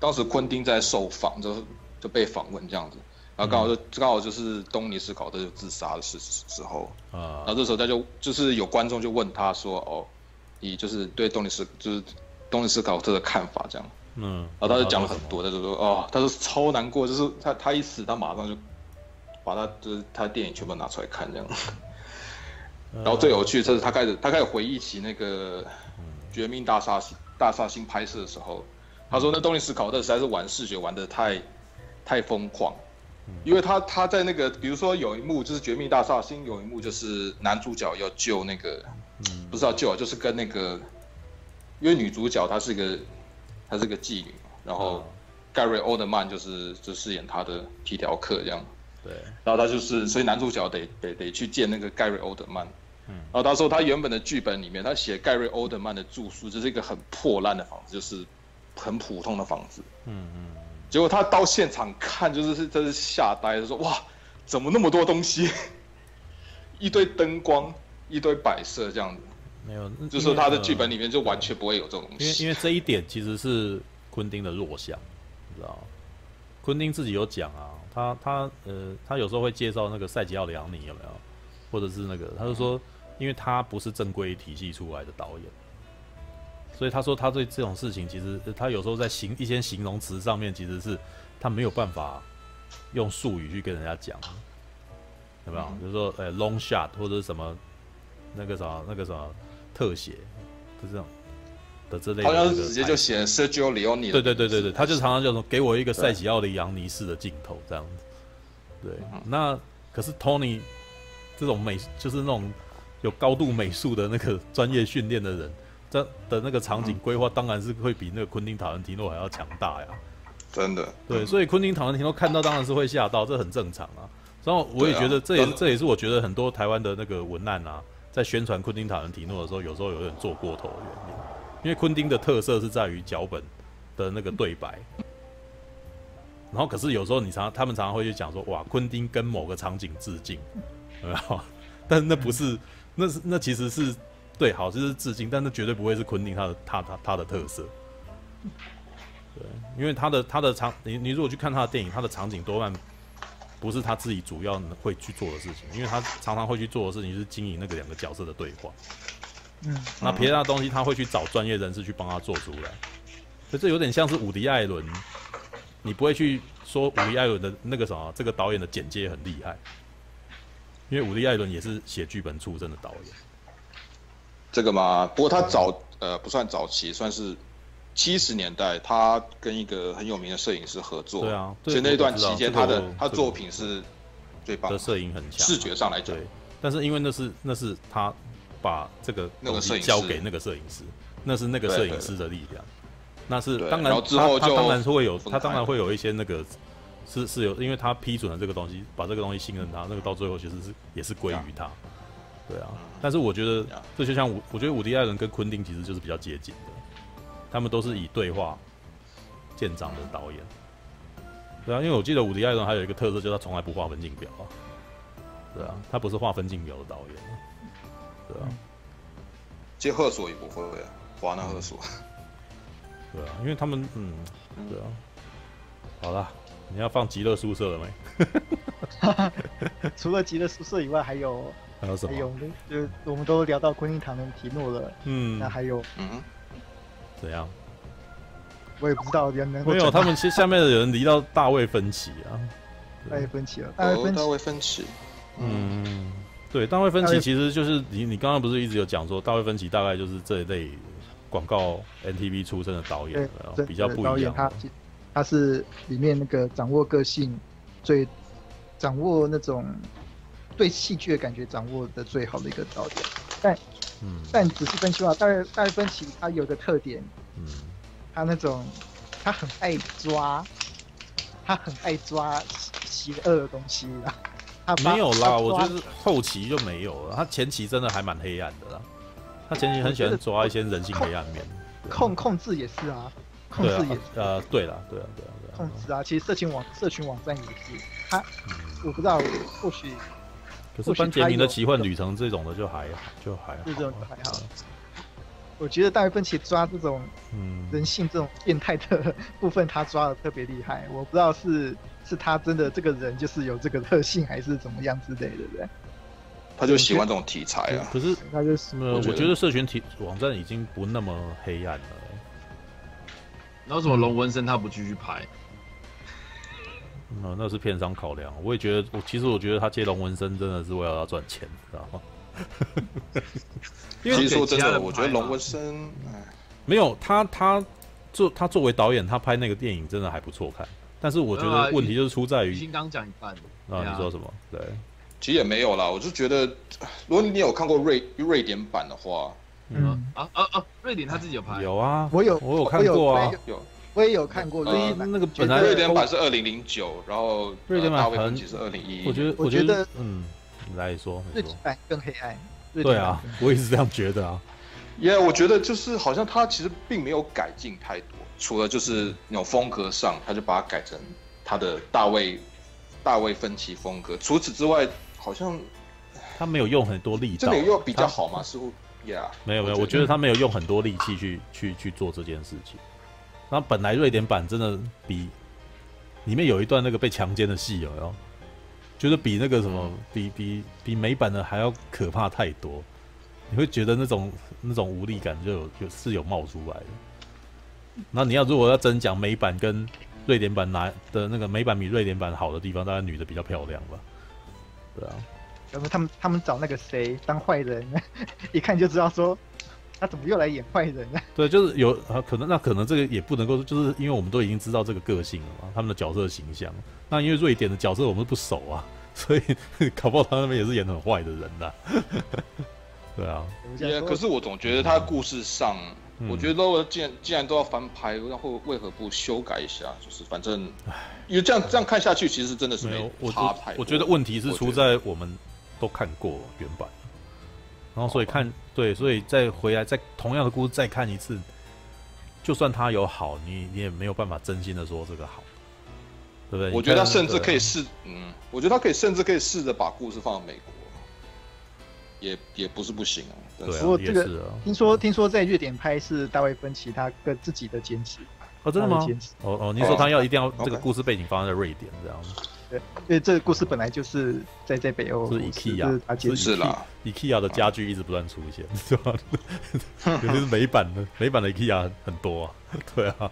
当时昆汀在受访，就是就被访问这样子。然后刚好就刚好就是东尼斯考特就自杀的时时候啊，然后这时候他就就是有观众就问他说：“哦，你就是对东尼斯就是东尼斯考特的看法这样？”嗯，然后他就讲了很多，他就说：“哦，他说超难过，就是他他一死，他马上就把他就是他的电影全部拿出来看这样。”然后最有趣的是他开始他开始回忆起那个《绝命大杀大杀星》拍摄的时候，他说那东尼斯考特实在是玩视觉玩的太太疯狂。因为他他在那个，比如说有一幕就是《绝命大煞星》，有一幕就是男主角要救那个，不是要救，就是跟那个，因为女主角她是一个，她是个妓女，然后盖瑞·欧德曼就是就饰演她的皮条客这样，对，然后他就是，所以男主角得得得去见那个盖瑞·欧德曼，嗯，然后他说他原本的剧本里面，他写盖瑞·欧德曼的住宿就是一个很破烂的房子，就是很普通的房子，嗯嗯。结果他到现场看，就是是真是吓呆了，说哇，怎么那么多东西，一堆灯光，一堆摆设这样子。没有，就是他的剧本里面就完全不会有这种东西。因为因为这一点其实是昆汀的弱项，你知道吗？昆汀自己有讲啊，他他呃，他有时候会介绍那个赛吉奥·李昂尼有没有？或者是那个，他就说，因为他不是正规体系出来的导演。所以他说，他对这种事情，其实他有时候在形一些形容词上面，其实是他没有办法用术语去跟人家讲，有没有？比如说，呃，long shot 或者什么那个什么那个什么特写，就这种的之类的。好像是直接就写 Sergio Leone。对对对对对，他就常常叫做给我一个赛吉奥的杨尼式的镜头这样子。对，那可是 Tony 这种美，就是那种有高度美术的那个专业训练的人。这的那个场景规划当然是会比那个昆汀塔伦提诺还要强大呀，真的。对，所以昆汀塔伦提诺看到当然是会吓到，这很正常啊。然后我也觉得这也是这也是我觉得很多台湾的那个文案啊，在宣传昆汀塔伦提诺的时候，有时候有点做过头的原因。因为昆汀的特色是在于脚本的那个对白，然后可是有时候你常常他们常常会去讲说，哇，昆汀跟某个场景致敬，有没有？但是那不是，那是那其实是。对，好，这是致敬，但那绝对不会是昆汀他的他他他的特色。对，因为他的他的场，你你如果去看他的电影，他的场景多半不是他自己主要会去做的事情，因为他常常会去做的事情是经营那个两个角色的对话。嗯，那别的东西他会去找专业人士去帮他做出来，所以这有点像是伍迪艾伦，你不会去说伍迪艾伦的那个什么这个导演的剪接很厉害，因为伍迪艾伦也是写剧本出身的导演。这个嘛，不过他早呃不算早期，算是七十年代，他跟一个很有名的摄影师合作。对啊，所以那段期间他的他作品是最棒的，摄影很强，视觉上来讲。对，但是因为那是那是他把这个东西交给那个摄影师，那是那个摄影师的力量。那是当然，之后他当然是会有他当然会有一些那个是是有，因为他批准了这个东西，把这个东西信任他，那个到最后其实是也是归于他。对啊，但是我觉得这就像我，我觉得伍迪·艾伦跟昆汀其实就是比较接近的，他们都是以对话见长的导演。对啊，因为我记得伍迪·艾伦还有一个特色，就是他从来不画分镜表啊。对啊，他不是画分镜表的导演。对啊，杰赫索也不会啊，华纳赫索。对啊，因为他们嗯，对啊。好了，你要放极乐宿舍了没？除了极乐宿舍以外，还有。还有什么？还有，就我们都聊到昆汀·塔伦提诺了。嗯，那还有，嗯，怎样？我也不知道，没有，他们其实下面的人离到大卫·芬奇啊，大卫·芬奇了，大卫·芬奇，大卫·芬奇。嗯，对，大卫·芬奇其实就是你，你刚刚不是一直有讲说，大卫·芬奇大概就是这一类广告 NTV 出身的导演，比较不一样。他他是里面那个掌握个性最掌握那种。对戏剧的感觉掌握的最好的一个导演，但，嗯，但仔细分析的话，大卫大卫芬奇他有个特点，嗯，他那种他很爱抓，他很爱抓邪恶的东西啦。他，没有啦，我觉得后期就没有了。他前期真的还蛮黑暗的啦。他前期很喜欢抓一些人性黑暗面。控控制也是啊，控制也是呃，对了，对啊，对啊，对啊。控制啊，其实社群网社群网站也是。他我不知道，或许。可是班杰明的奇幻旅程这种的就还好，就还好。这种还好。我觉得大卫芬奇抓这种人性这种变态的 部分，他抓的特别厉害。我不知道是是他真的这个人就是有这个特性，还是怎么样之类的，对。他就喜欢这种题材啊。可是他就是我觉得社群体网站已经不那么黑暗了。那为什么龙纹身他不继续拍？嗯，那是片商考量。我也觉得，我其实我觉得他接龙纹身真的是为了要赚钱，知道吗？因为说真的，我觉得龙纹身，没有他，他作他作为导演，他拍那个电影真的还不错看。但是我觉得问题就是出在于，新刚讲一半啊，你说什么？对，其实也没有啦。我就觉得，如果你有看过瑞瑞典版的话，嗯啊啊啊，瑞典他自己有拍，有啊，我有我有看过啊，有。我也有看过，瑞那个本来瑞典版是二零零九，然后瑞典版好像是二零一一。我觉得，我觉得，嗯，你来说，瑞典版更黑暗。对啊，我也是这样觉得啊。耶，我觉得就是好像他其实并没有改进太多，除了就是那种风格上，他就把它改成他的大卫大卫芬奇风格。除此之外，好像他没有用很多力道，这个又比较好嘛？似乎呀，没有没有，我觉得他没有用很多力气去去去做这件事情。那本来瑞典版真的比里面有一段那个被强奸的戏有没有？觉得比那个什么比比比美版的还要可怕太多，你会觉得那种那种无力感就有有是有冒出来的。那你要如果要真讲美版跟瑞典版哪的那个美版比瑞典版好的地方，当然女的比较漂亮吧？对啊。然后他们他们找那个谁当坏人，一看就知道说。他怎么又来演坏人呢？对，就是有啊，可能那可能这个也不能够，就是因为我们都已经知道这个个性了嘛，他们的角色形象。那因为瑞典的角色我们不熟啊，所以搞不好他那边也是演很坏的人呐。对啊，也可是我总觉得他的故事上，嗯、我觉得都既然既然都要翻拍，然后为何不修改一下？就是反正，因为这样这样看下去，其实真的是没有差太多。我觉得问题是出在我们都看过原版。然后，所以看对，所以再回来，再同样的故事再看一次，就算他有好，你你也没有办法真心的说这个好，对不对？我觉得他甚至可以试，嗯，我觉得他可以甚至可以试着把故事放到美国，也也不是不行啊。对啊，不过这个听说听说在瑞典拍是大卫芬奇他个自己的坚持哦，真的吗？哦哦，你说他要一定要这个故事背景放在瑞典这样因为这个故事本来就是在在北欧，是 IKEA，是啦，IKEA 的家具一直不断出现，是吧？尤其是美版的，美版的 IKEA 很多啊，对啊。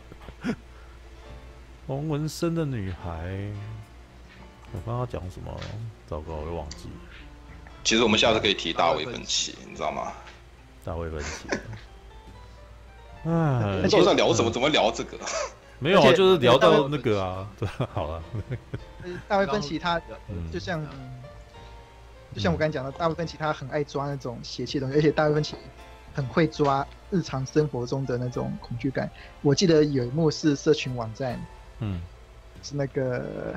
龙纹身的女孩，我刚刚讲什么？糟糕，我又忘记。其实我们下次可以提大卫芬奇，你知道吗？大卫芬奇。哎，那就在聊什么？怎么聊这个？没有啊，就是聊到那个啊，对，好了。大卫芬奇他就像，就像我刚才讲的，大卫芬奇他很爱抓那种邪气的东西，而且大卫芬奇很会抓日常生活中的那种恐惧感。我记得有一幕是社群网站，嗯，是那个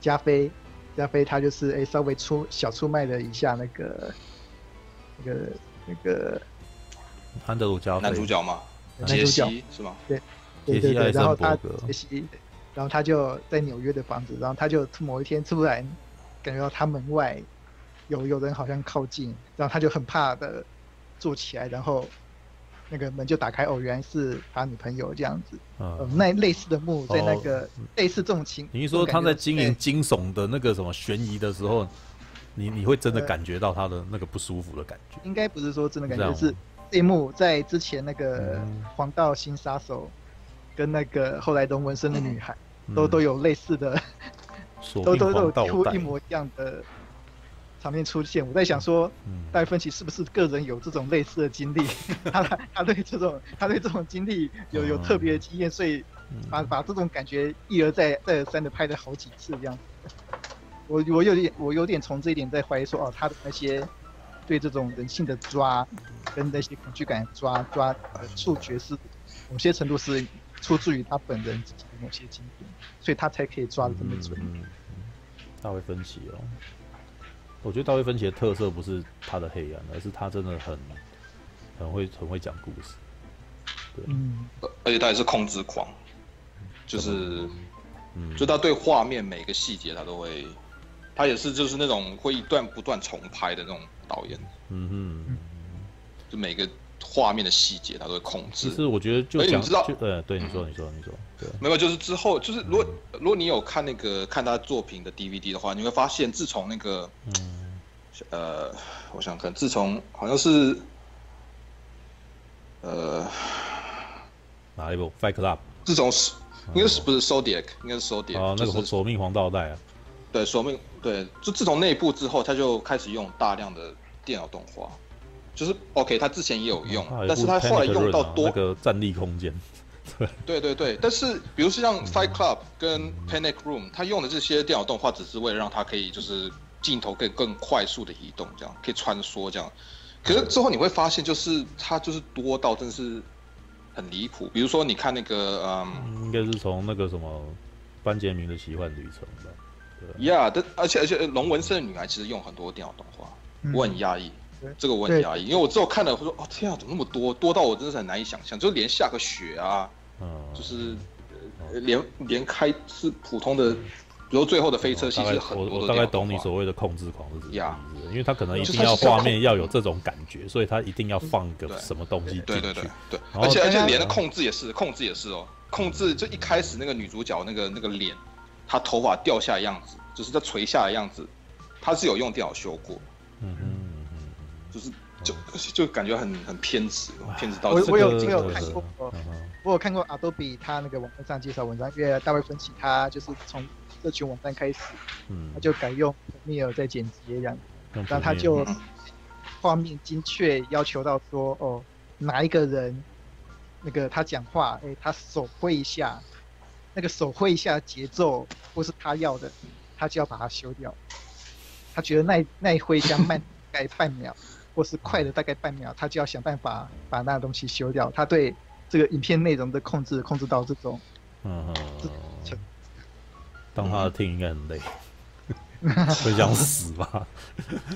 加菲，加菲他就是哎稍微出小出卖了一下那个那个那个安德鲁加菲男主角嘛，杰西是吗？对。对对对，然后他杰西，然后他就在纽约的房子，然后他就某一天突然感觉到他门外有有人好像靠近，然后他就很怕的坐起来，然后那个门就打开，哦，原来是他女朋友这样子。嗯，那类似的幕在那个类似这种情，你说他在经营惊悚的那个什么悬疑的时候，你你会真的感觉到他的那个不舒服的感觉？应该不是说真的感觉，是这一幕在之前那个《黄道新杀手》。跟那个后来龙纹身的女孩，嗯、都都有类似的，都都都有出一模一样的场面出现。我在想说，戴、嗯、芬奇是不是个人有这种类似的经历？他他对这种他对这种经历有有特别的经验，所以把把这种感觉一而再再而三的拍了好几次这样子。我我有点我有点从这一点在怀疑说，哦，他的那些对这种人性的抓跟那些恐惧感抓抓触觉是某些程度是。出自于他本人某些经验，所以他才可以抓的这么准。大卫芬奇哦。我觉得大卫芬奇的特色不是他的黑暗，而是他真的很很会很会讲故事。对，嗯，而且他也是控制狂，就是，嗯，就他对画面每个细节他都会，他也是就是那种会一段不断重拍的那种导演。嗯哼，就每个画面的细节他都会控制。其实我觉得就，就你知道，对对，你说你说你说，对，没有，就是之后就是如果、嗯、如果你有看那个看他作品的 DVD 的话，你会发现自从那个，嗯，呃，我想看，自从好像是，呃。哪一部？Fight Club。自从是，应该是不是 Zodiac，应该是 Zodiac。哦，那个索命黄道带啊。对，索命对，就自从那一部之后，他就开始用大量的电脑动画。就是 OK，他之前也有用，但是他后来用到多那个站立空间。对对对对，但是比如说像 Fight Club 跟 Panic Room，他用的这些电脑动画只是为了让他可以就是镜头可以更快速的移动，这样可以穿梭这样。可是之后你会发现，就是他就是多到真的是。很离谱，比如说你看那个，嗯，应该是从那个什么班杰明的奇幻旅程吧。对呀，但而且而且龙纹身的女孩其实用很多电脑动画，嗯，我很压抑，这个我很压抑，因为我之后看了，会说哦天啊，怎么那么多，多到我真的是很难以想象，就是连下个雪啊，嗯，就是连连开是普通的。比如最后的飞车，其实很多我我大概懂你所谓的控制狂是什么意思，因为他可能一定要画面要有这种感觉，所以他一定要放个什么东西进去。对对对对，而且而且连的控制也是，控制也是哦，控制就一开始那个女主角那个那个脸，她头发掉下的样子，就是在垂下的样子，她是有用电脑修过。嗯嗯嗯，就是就就感觉很很偏执，偏执到我我有我有看过，我有看过 Adobe 他那个网站上介绍文章，因为大卫芬奇他就是从。社群网站开始，嗯，他就改用 Premiere 在剪辑这样，然后他就画面精确要求到说，哦，哪一个人，那个他讲话，哎，他手挥一下，那个手挥一下节奏不是他要的，他就要把它修掉。他觉得那那一挥一下慢大概半秒，或是快的大概半秒，他就要想办法把那个东西修掉。他对这个影片内容的控制控制到这种，嗯嗯。当他的听应该很累，会想死吧？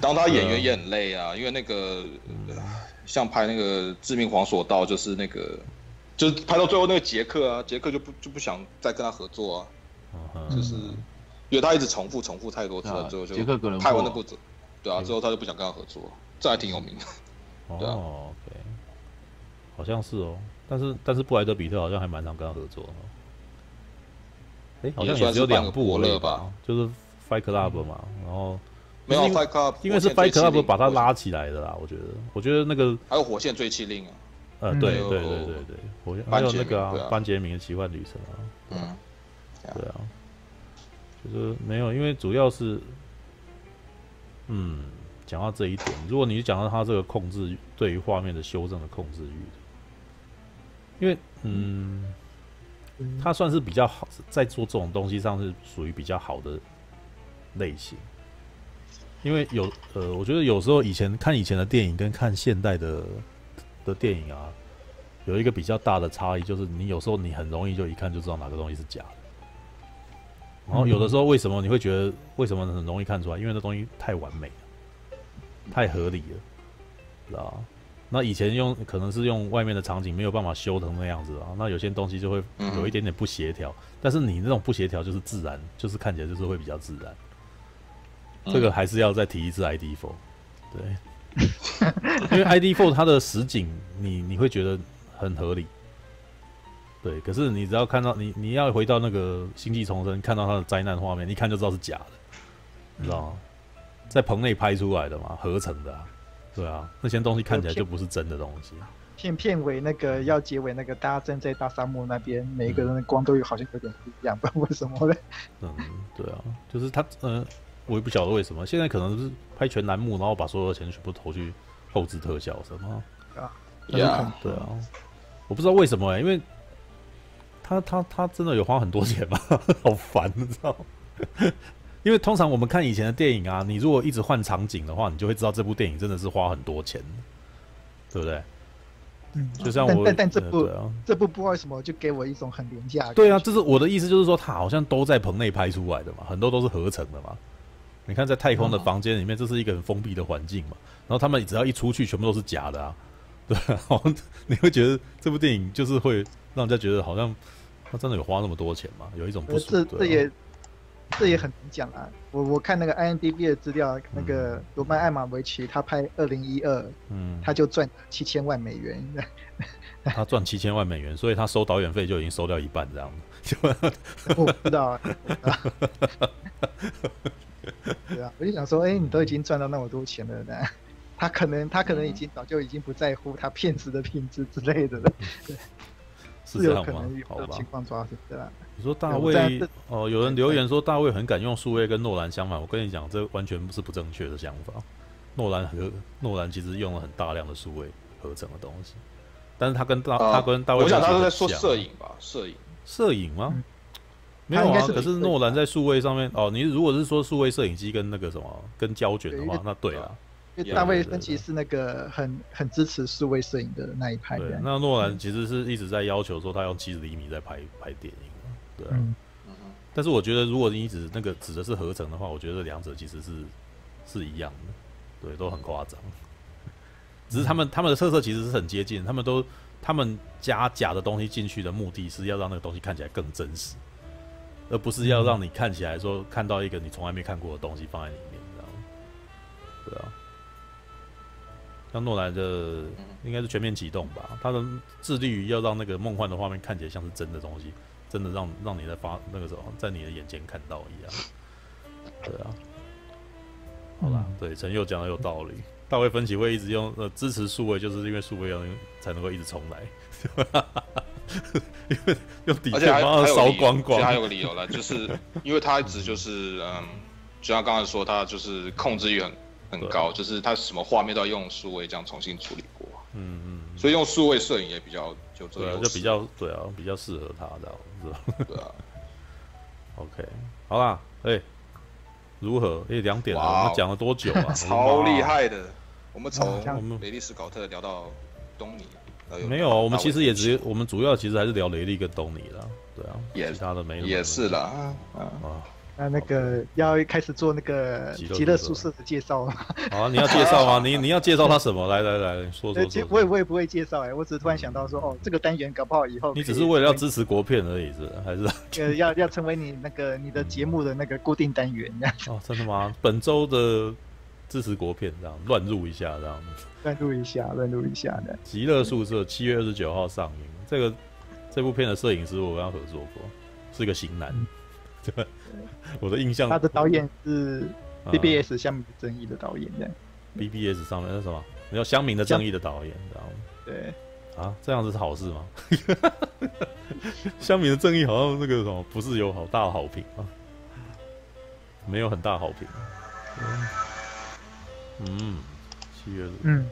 当他演员也很累啊，因为那个像拍那个《致命黄索道》，就是那个，就是拍到最后那个杰克啊，杰克就不就不想再跟他合作啊，就是因为他一直重复重复太多次了，最后就杰克可能拍完那部，对啊，之后他就不想跟他合作，这还挺有名的。哦，OK，好像是哦，但是但是布莱德比特好像还蛮常跟他合作。哎，好像也只有两部了吧？就是 Fight Club 嘛，然后没有 Fight Club，因为是 Fight Club 把他拉起来的啦。我觉得，我觉得那个还有火线追缉令啊，呃，对对对对对，火线还有那个啊，班杰明的奇幻旅程啊，嗯，对啊，就是没有，因为主要是，嗯，讲到这一点，如果你讲到他这个控制对于画面的修正的控制欲，因为嗯。他算是比较好，在做这种东西上是属于比较好的类型，因为有呃，我觉得有时候以前看以前的电影跟看现代的的电影啊，有一个比较大的差异，就是你有时候你很容易就一看就知道哪个东西是假的，然后有的时候为什么你会觉得为什么很容易看出来？因为那东西太完美了，太合理了，知道吧？那以前用可能是用外面的场景没有办法修成那样子啊，那有些东西就会有一点点不协调。但是你那种不协调就是自然，就是看起来就是会比较自然。这个还是要再提一次 ID Four，对，因为 ID Four 它的实景你你会觉得很合理，对。可是你只要看到你你要回到那个星际重生，看到他的灾难画面，一看就知道是假的，你知道吗？在棚内拍出来的嘛，合成的啊。对啊，那些东西看起来就不是真的东西。片片尾那个要结尾那个，大家站在大沙漠那边，每一个人的光都有好像有点不一样，不知道为什么嘞？嗯，对啊，就是他，嗯、呃，我也不晓得为什么。现在可能是拍全栏目，然后把所有的钱全部投去后置特效什么啊？对啊，对啊，我不知道为什么因为他他他真的有花很多钱吗？好烦，你知道吗？因为通常我们看以前的电影啊，你如果一直换场景的话，你就会知道这部电影真的是花很多钱，对不对？嗯，就像我，但但，但这部、这部不知道为什么就给我一种很廉价。对啊，这是我的意思，就是说他好像都在棚内拍出来的嘛，很多都是合成的嘛。你看在太空的房间里面，这是一个很封闭的环境嘛，然后他们只要一出去，全部都是假的啊，对，好像你会觉得这部电影就是会让人家觉得好像他真的有花那么多钱吗，有一种不这这也这也很难讲啊。我我看那个 IMDB 的资料，那个罗曼艾玛维奇他拍二零一二，嗯，他就赚七千万美元。他赚七千万美元，所以他收导演费就已经收掉一半这样子。我不知道啊。对啊，我就想说，哎、欸，你都已经赚到那么多钱了，呢，他可能他可能已经早就已经不在乎他片子的品质之类的了。对，是这样吗？有情况抓是这样。你说大卫哦，有人留言说大卫很敢用数位跟诺兰相反，我跟你讲，这完全不是不正确的想法。诺兰和诺兰其实用了很大量的数位合成的东西。但是他跟大、呃、他跟大卫，我想他是在说摄影吧？摄影，摄影吗？嗯、没有啊。是可是诺兰在数位上面哦，你如果是说数位摄影机跟那个什么跟胶卷的话，那对啊。大卫芬奇是那个很很支持数位摄影的那一派。对，那诺兰其实是一直在要求说他用七十厘米在拍拍电影。对啊。嗯、但是我觉得，如果你指那个指的是合成的话，我觉得两者其实是是一样的，对，都很夸张。只是他们他们的特色其实是很接近，他们都他们加假的东西进去的目的是要让那个东西看起来更真实，而不是要让你看起来说看到一个你从来没看过的东西放在里面，这样？对啊，像诺兰的应该是全面启动吧，他的致力于要让那个梦幻的画面看起来像是真的东西，真的让让你在发那个时候在你的眼前看到一样。对啊，好啦，对陈佑讲的有道理。大卫芬奇会一直用呃支持数位，就是因为数位要才能够一直重来，因 为用底片把它烧光光。还有个理由了，就是因为他一直就是嗯，就像刚才说，他就是控制欲很很高，就是它什么画面都要用数位这样重新处理过。嗯嗯。所以用数位摄影也比较就这个就比较对啊，比较适合他这样子。对啊。OK，好啦，哎、欸，如何？哎、欸，两点了，我们讲了多久啊？超厉害的。我们从雷利斯考特聊到东尼，没有，我们其实也只，我们主要其实还是聊雷利跟东尼了，对啊，也其他的没有，也是啦啊啊，那那个要开始做那个极乐宿舍的介绍了，好啊，你要介绍吗？你你要介绍他什么？来来来，说说说。我也我也不会介绍哎，我只是突然想到说，哦，这个单元搞不好以后你只是为了要支持国片而已，是还是？呃，要要成为你那个你的节目的那个固定单元这样。哦，真的吗？本周的。支持国片这样乱入一下这样子，乱入一下，乱入一下的。极乐宿舍七月二十九号上映，这个这部片的摄影师我跟他合作过，是一个型男。我的印象。他的导演是 BBS 相民正义的导演的。BBS 上面那什么？你叫乡民的正义的导演，知道吗？对。啊，这样子是好事吗？乡民的正义好像那个什么，不是有好大的好评啊？没有很大好评。嗯嗯，七月嗯，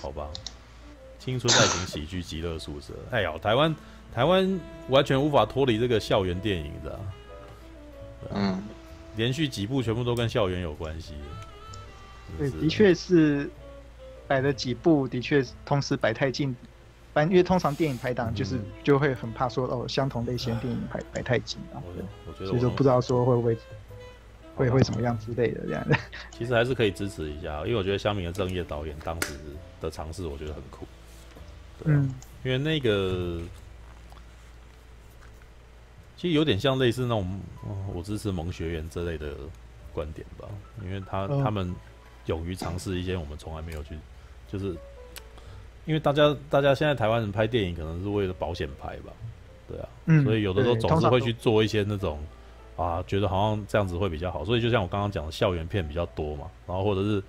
好吧，青春爱情喜剧极乐宿舍。哎呀，台湾台湾完全无法脱离这个校园电影的，嗯，连续几部全部都跟校园有关系。对，的确是摆了几部，的确同时摆太近，反因为通常电影排档就是就会很怕说哦，相同类型电影排摆太近啊，我觉得所以说不知道说会不会。会会怎么样之类的这样。的，其实还是可以支持一下，因为我觉得《香明的正业》导演当时的尝试，我觉得很酷。对啊，嗯，因为那个其实有点像类似那种“我支持萌学园”这类的观点吧，因为他他们勇于尝试一些我们从来没有去，就是因为大家大家现在台湾人拍电影可能是为了保险拍吧，对啊，嗯，所以有的时候总是会去做一些那种。啊，觉得好像这样子会比较好，所以就像我刚刚讲的，校园片比较多嘛，然后或者是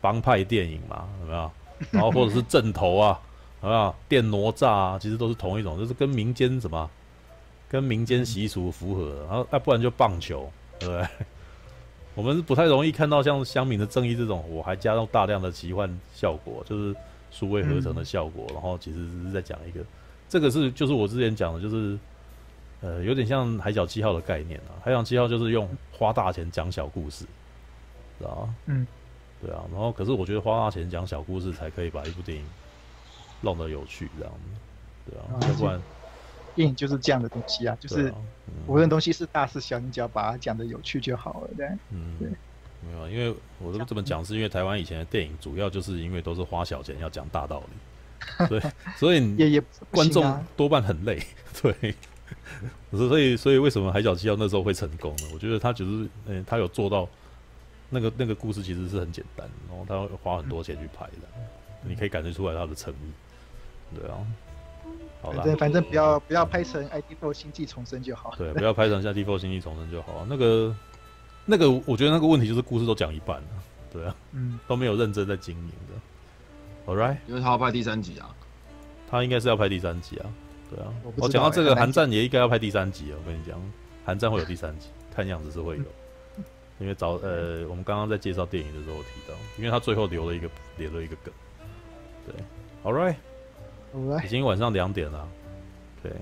帮派电影嘛，有没有？然后或者是 正头啊，有没有？电哪吒啊，其实都是同一种，就是跟民间什么，跟民间习俗符合。然后，那，不然就棒球，对不对？我们是不太容易看到像《乡民的正义》这种，我还加入大量的奇幻效果，就是数位合成的效果，然后其实只是在讲一个，这个是就是我之前讲的，就是。呃，有点像《海角七号》的概念啊，《海角七号》就是用花大钱讲小故事，知道吗？嗯，对啊。然后，可是我觉得花大钱讲小故事才可以把一部电影弄得有趣，这样子，对啊。要不然，电影就是这样的东西啊，就是无论东西是大是小，你只要把它讲的有趣就好了，对。嗯，对。没有，因为我都这么讲，是因为台湾以前的电影主要就是因为都是花小钱要讲大道理，对，所以也也观众多半很累，对。所以所以为什么海角七号那时候会成功呢？我觉得他只是，嗯，他有做到那个那个故事其实是很简单，然后他会花很多钱去拍的，你可以感觉出来他的诚意，对啊。反正反正不要不要拍成《ID4 星际重生》就好。对，不要拍成《ID4 星际重生》就好。那个那个，我觉得那个问题就是故事都讲一半了，对啊，嗯，都没有认真在经营的。All right，因为他要拍第三集啊，他应该是要拍第三集啊，对啊。我讲到这个，寒战也应该要拍第三集啊。我跟你讲，寒战会有第三集，看样子是会有，因为早呃，我们刚刚在介绍电影的时候提到，因为他最后留了一个留了一个梗，对，All right。已经晚上两点了，对，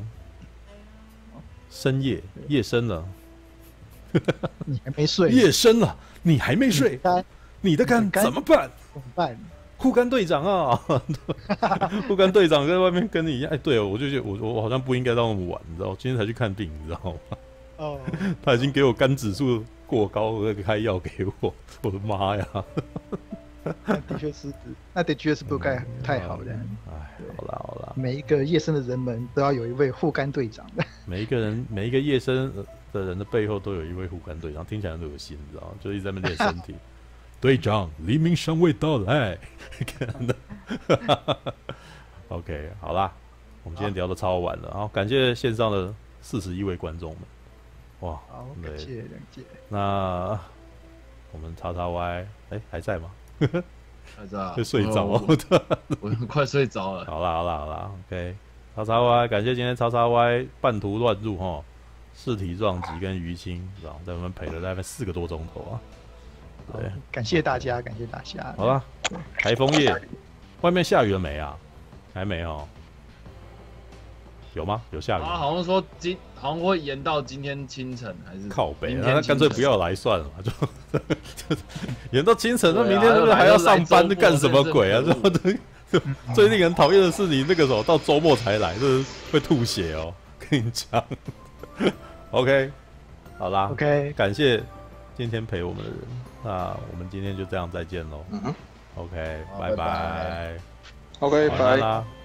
深夜 夜深了，你还没睡？夜深了，你还没睡？你的肝怎么办？怎么办？护肝队长啊，护肝队长在外面跟你一样。哎，对哦，我就觉得我我好像不应该到那么晚，你知道？我今天才去看病，你知道吗？哦，他已经给我肝指数过高，开药给我，我的妈呀！那 的确是，那的确是不该太好的。哎，好啦好啦，每一个夜深的人们都要有一位护肝队长。每一个人，每一个夜深的人的背后都有一位护肝队长，听起来很恶心，你知道吗？就一直在那练身体。队长，黎明尚未到来。OK，好啦，我们今天聊的超晚了，好，感谢线上的四十一位观众们。哇，好，感谢两姐。那我们叉叉 Y，哎，还在吗？还在啊？会睡着？我我快睡着了。好啦好啦好啦，OK。叉叉 Y，感谢今天叉叉 Y 半途乱入哈，试题撞击跟淤青，然后在我们陪了大概四个多钟头啊。对，感谢大家，感谢大家。好啦，台风夜，外面下雨了没啊？还没哦。有吗？有下雨？啊，好像说今好像会延到今天清晨，还是靠北？那干脆不要来算了嘛，就 延到清晨。那明天是不是还要上班？这干什么鬼啊？这 最令人讨厌的是，你那个时候到周末才来，这是会吐血哦。跟你讲，OK，好啦，OK，感谢今天陪我们的人。那我们今天就这样再见喽。OK，拜拜。OK，拜。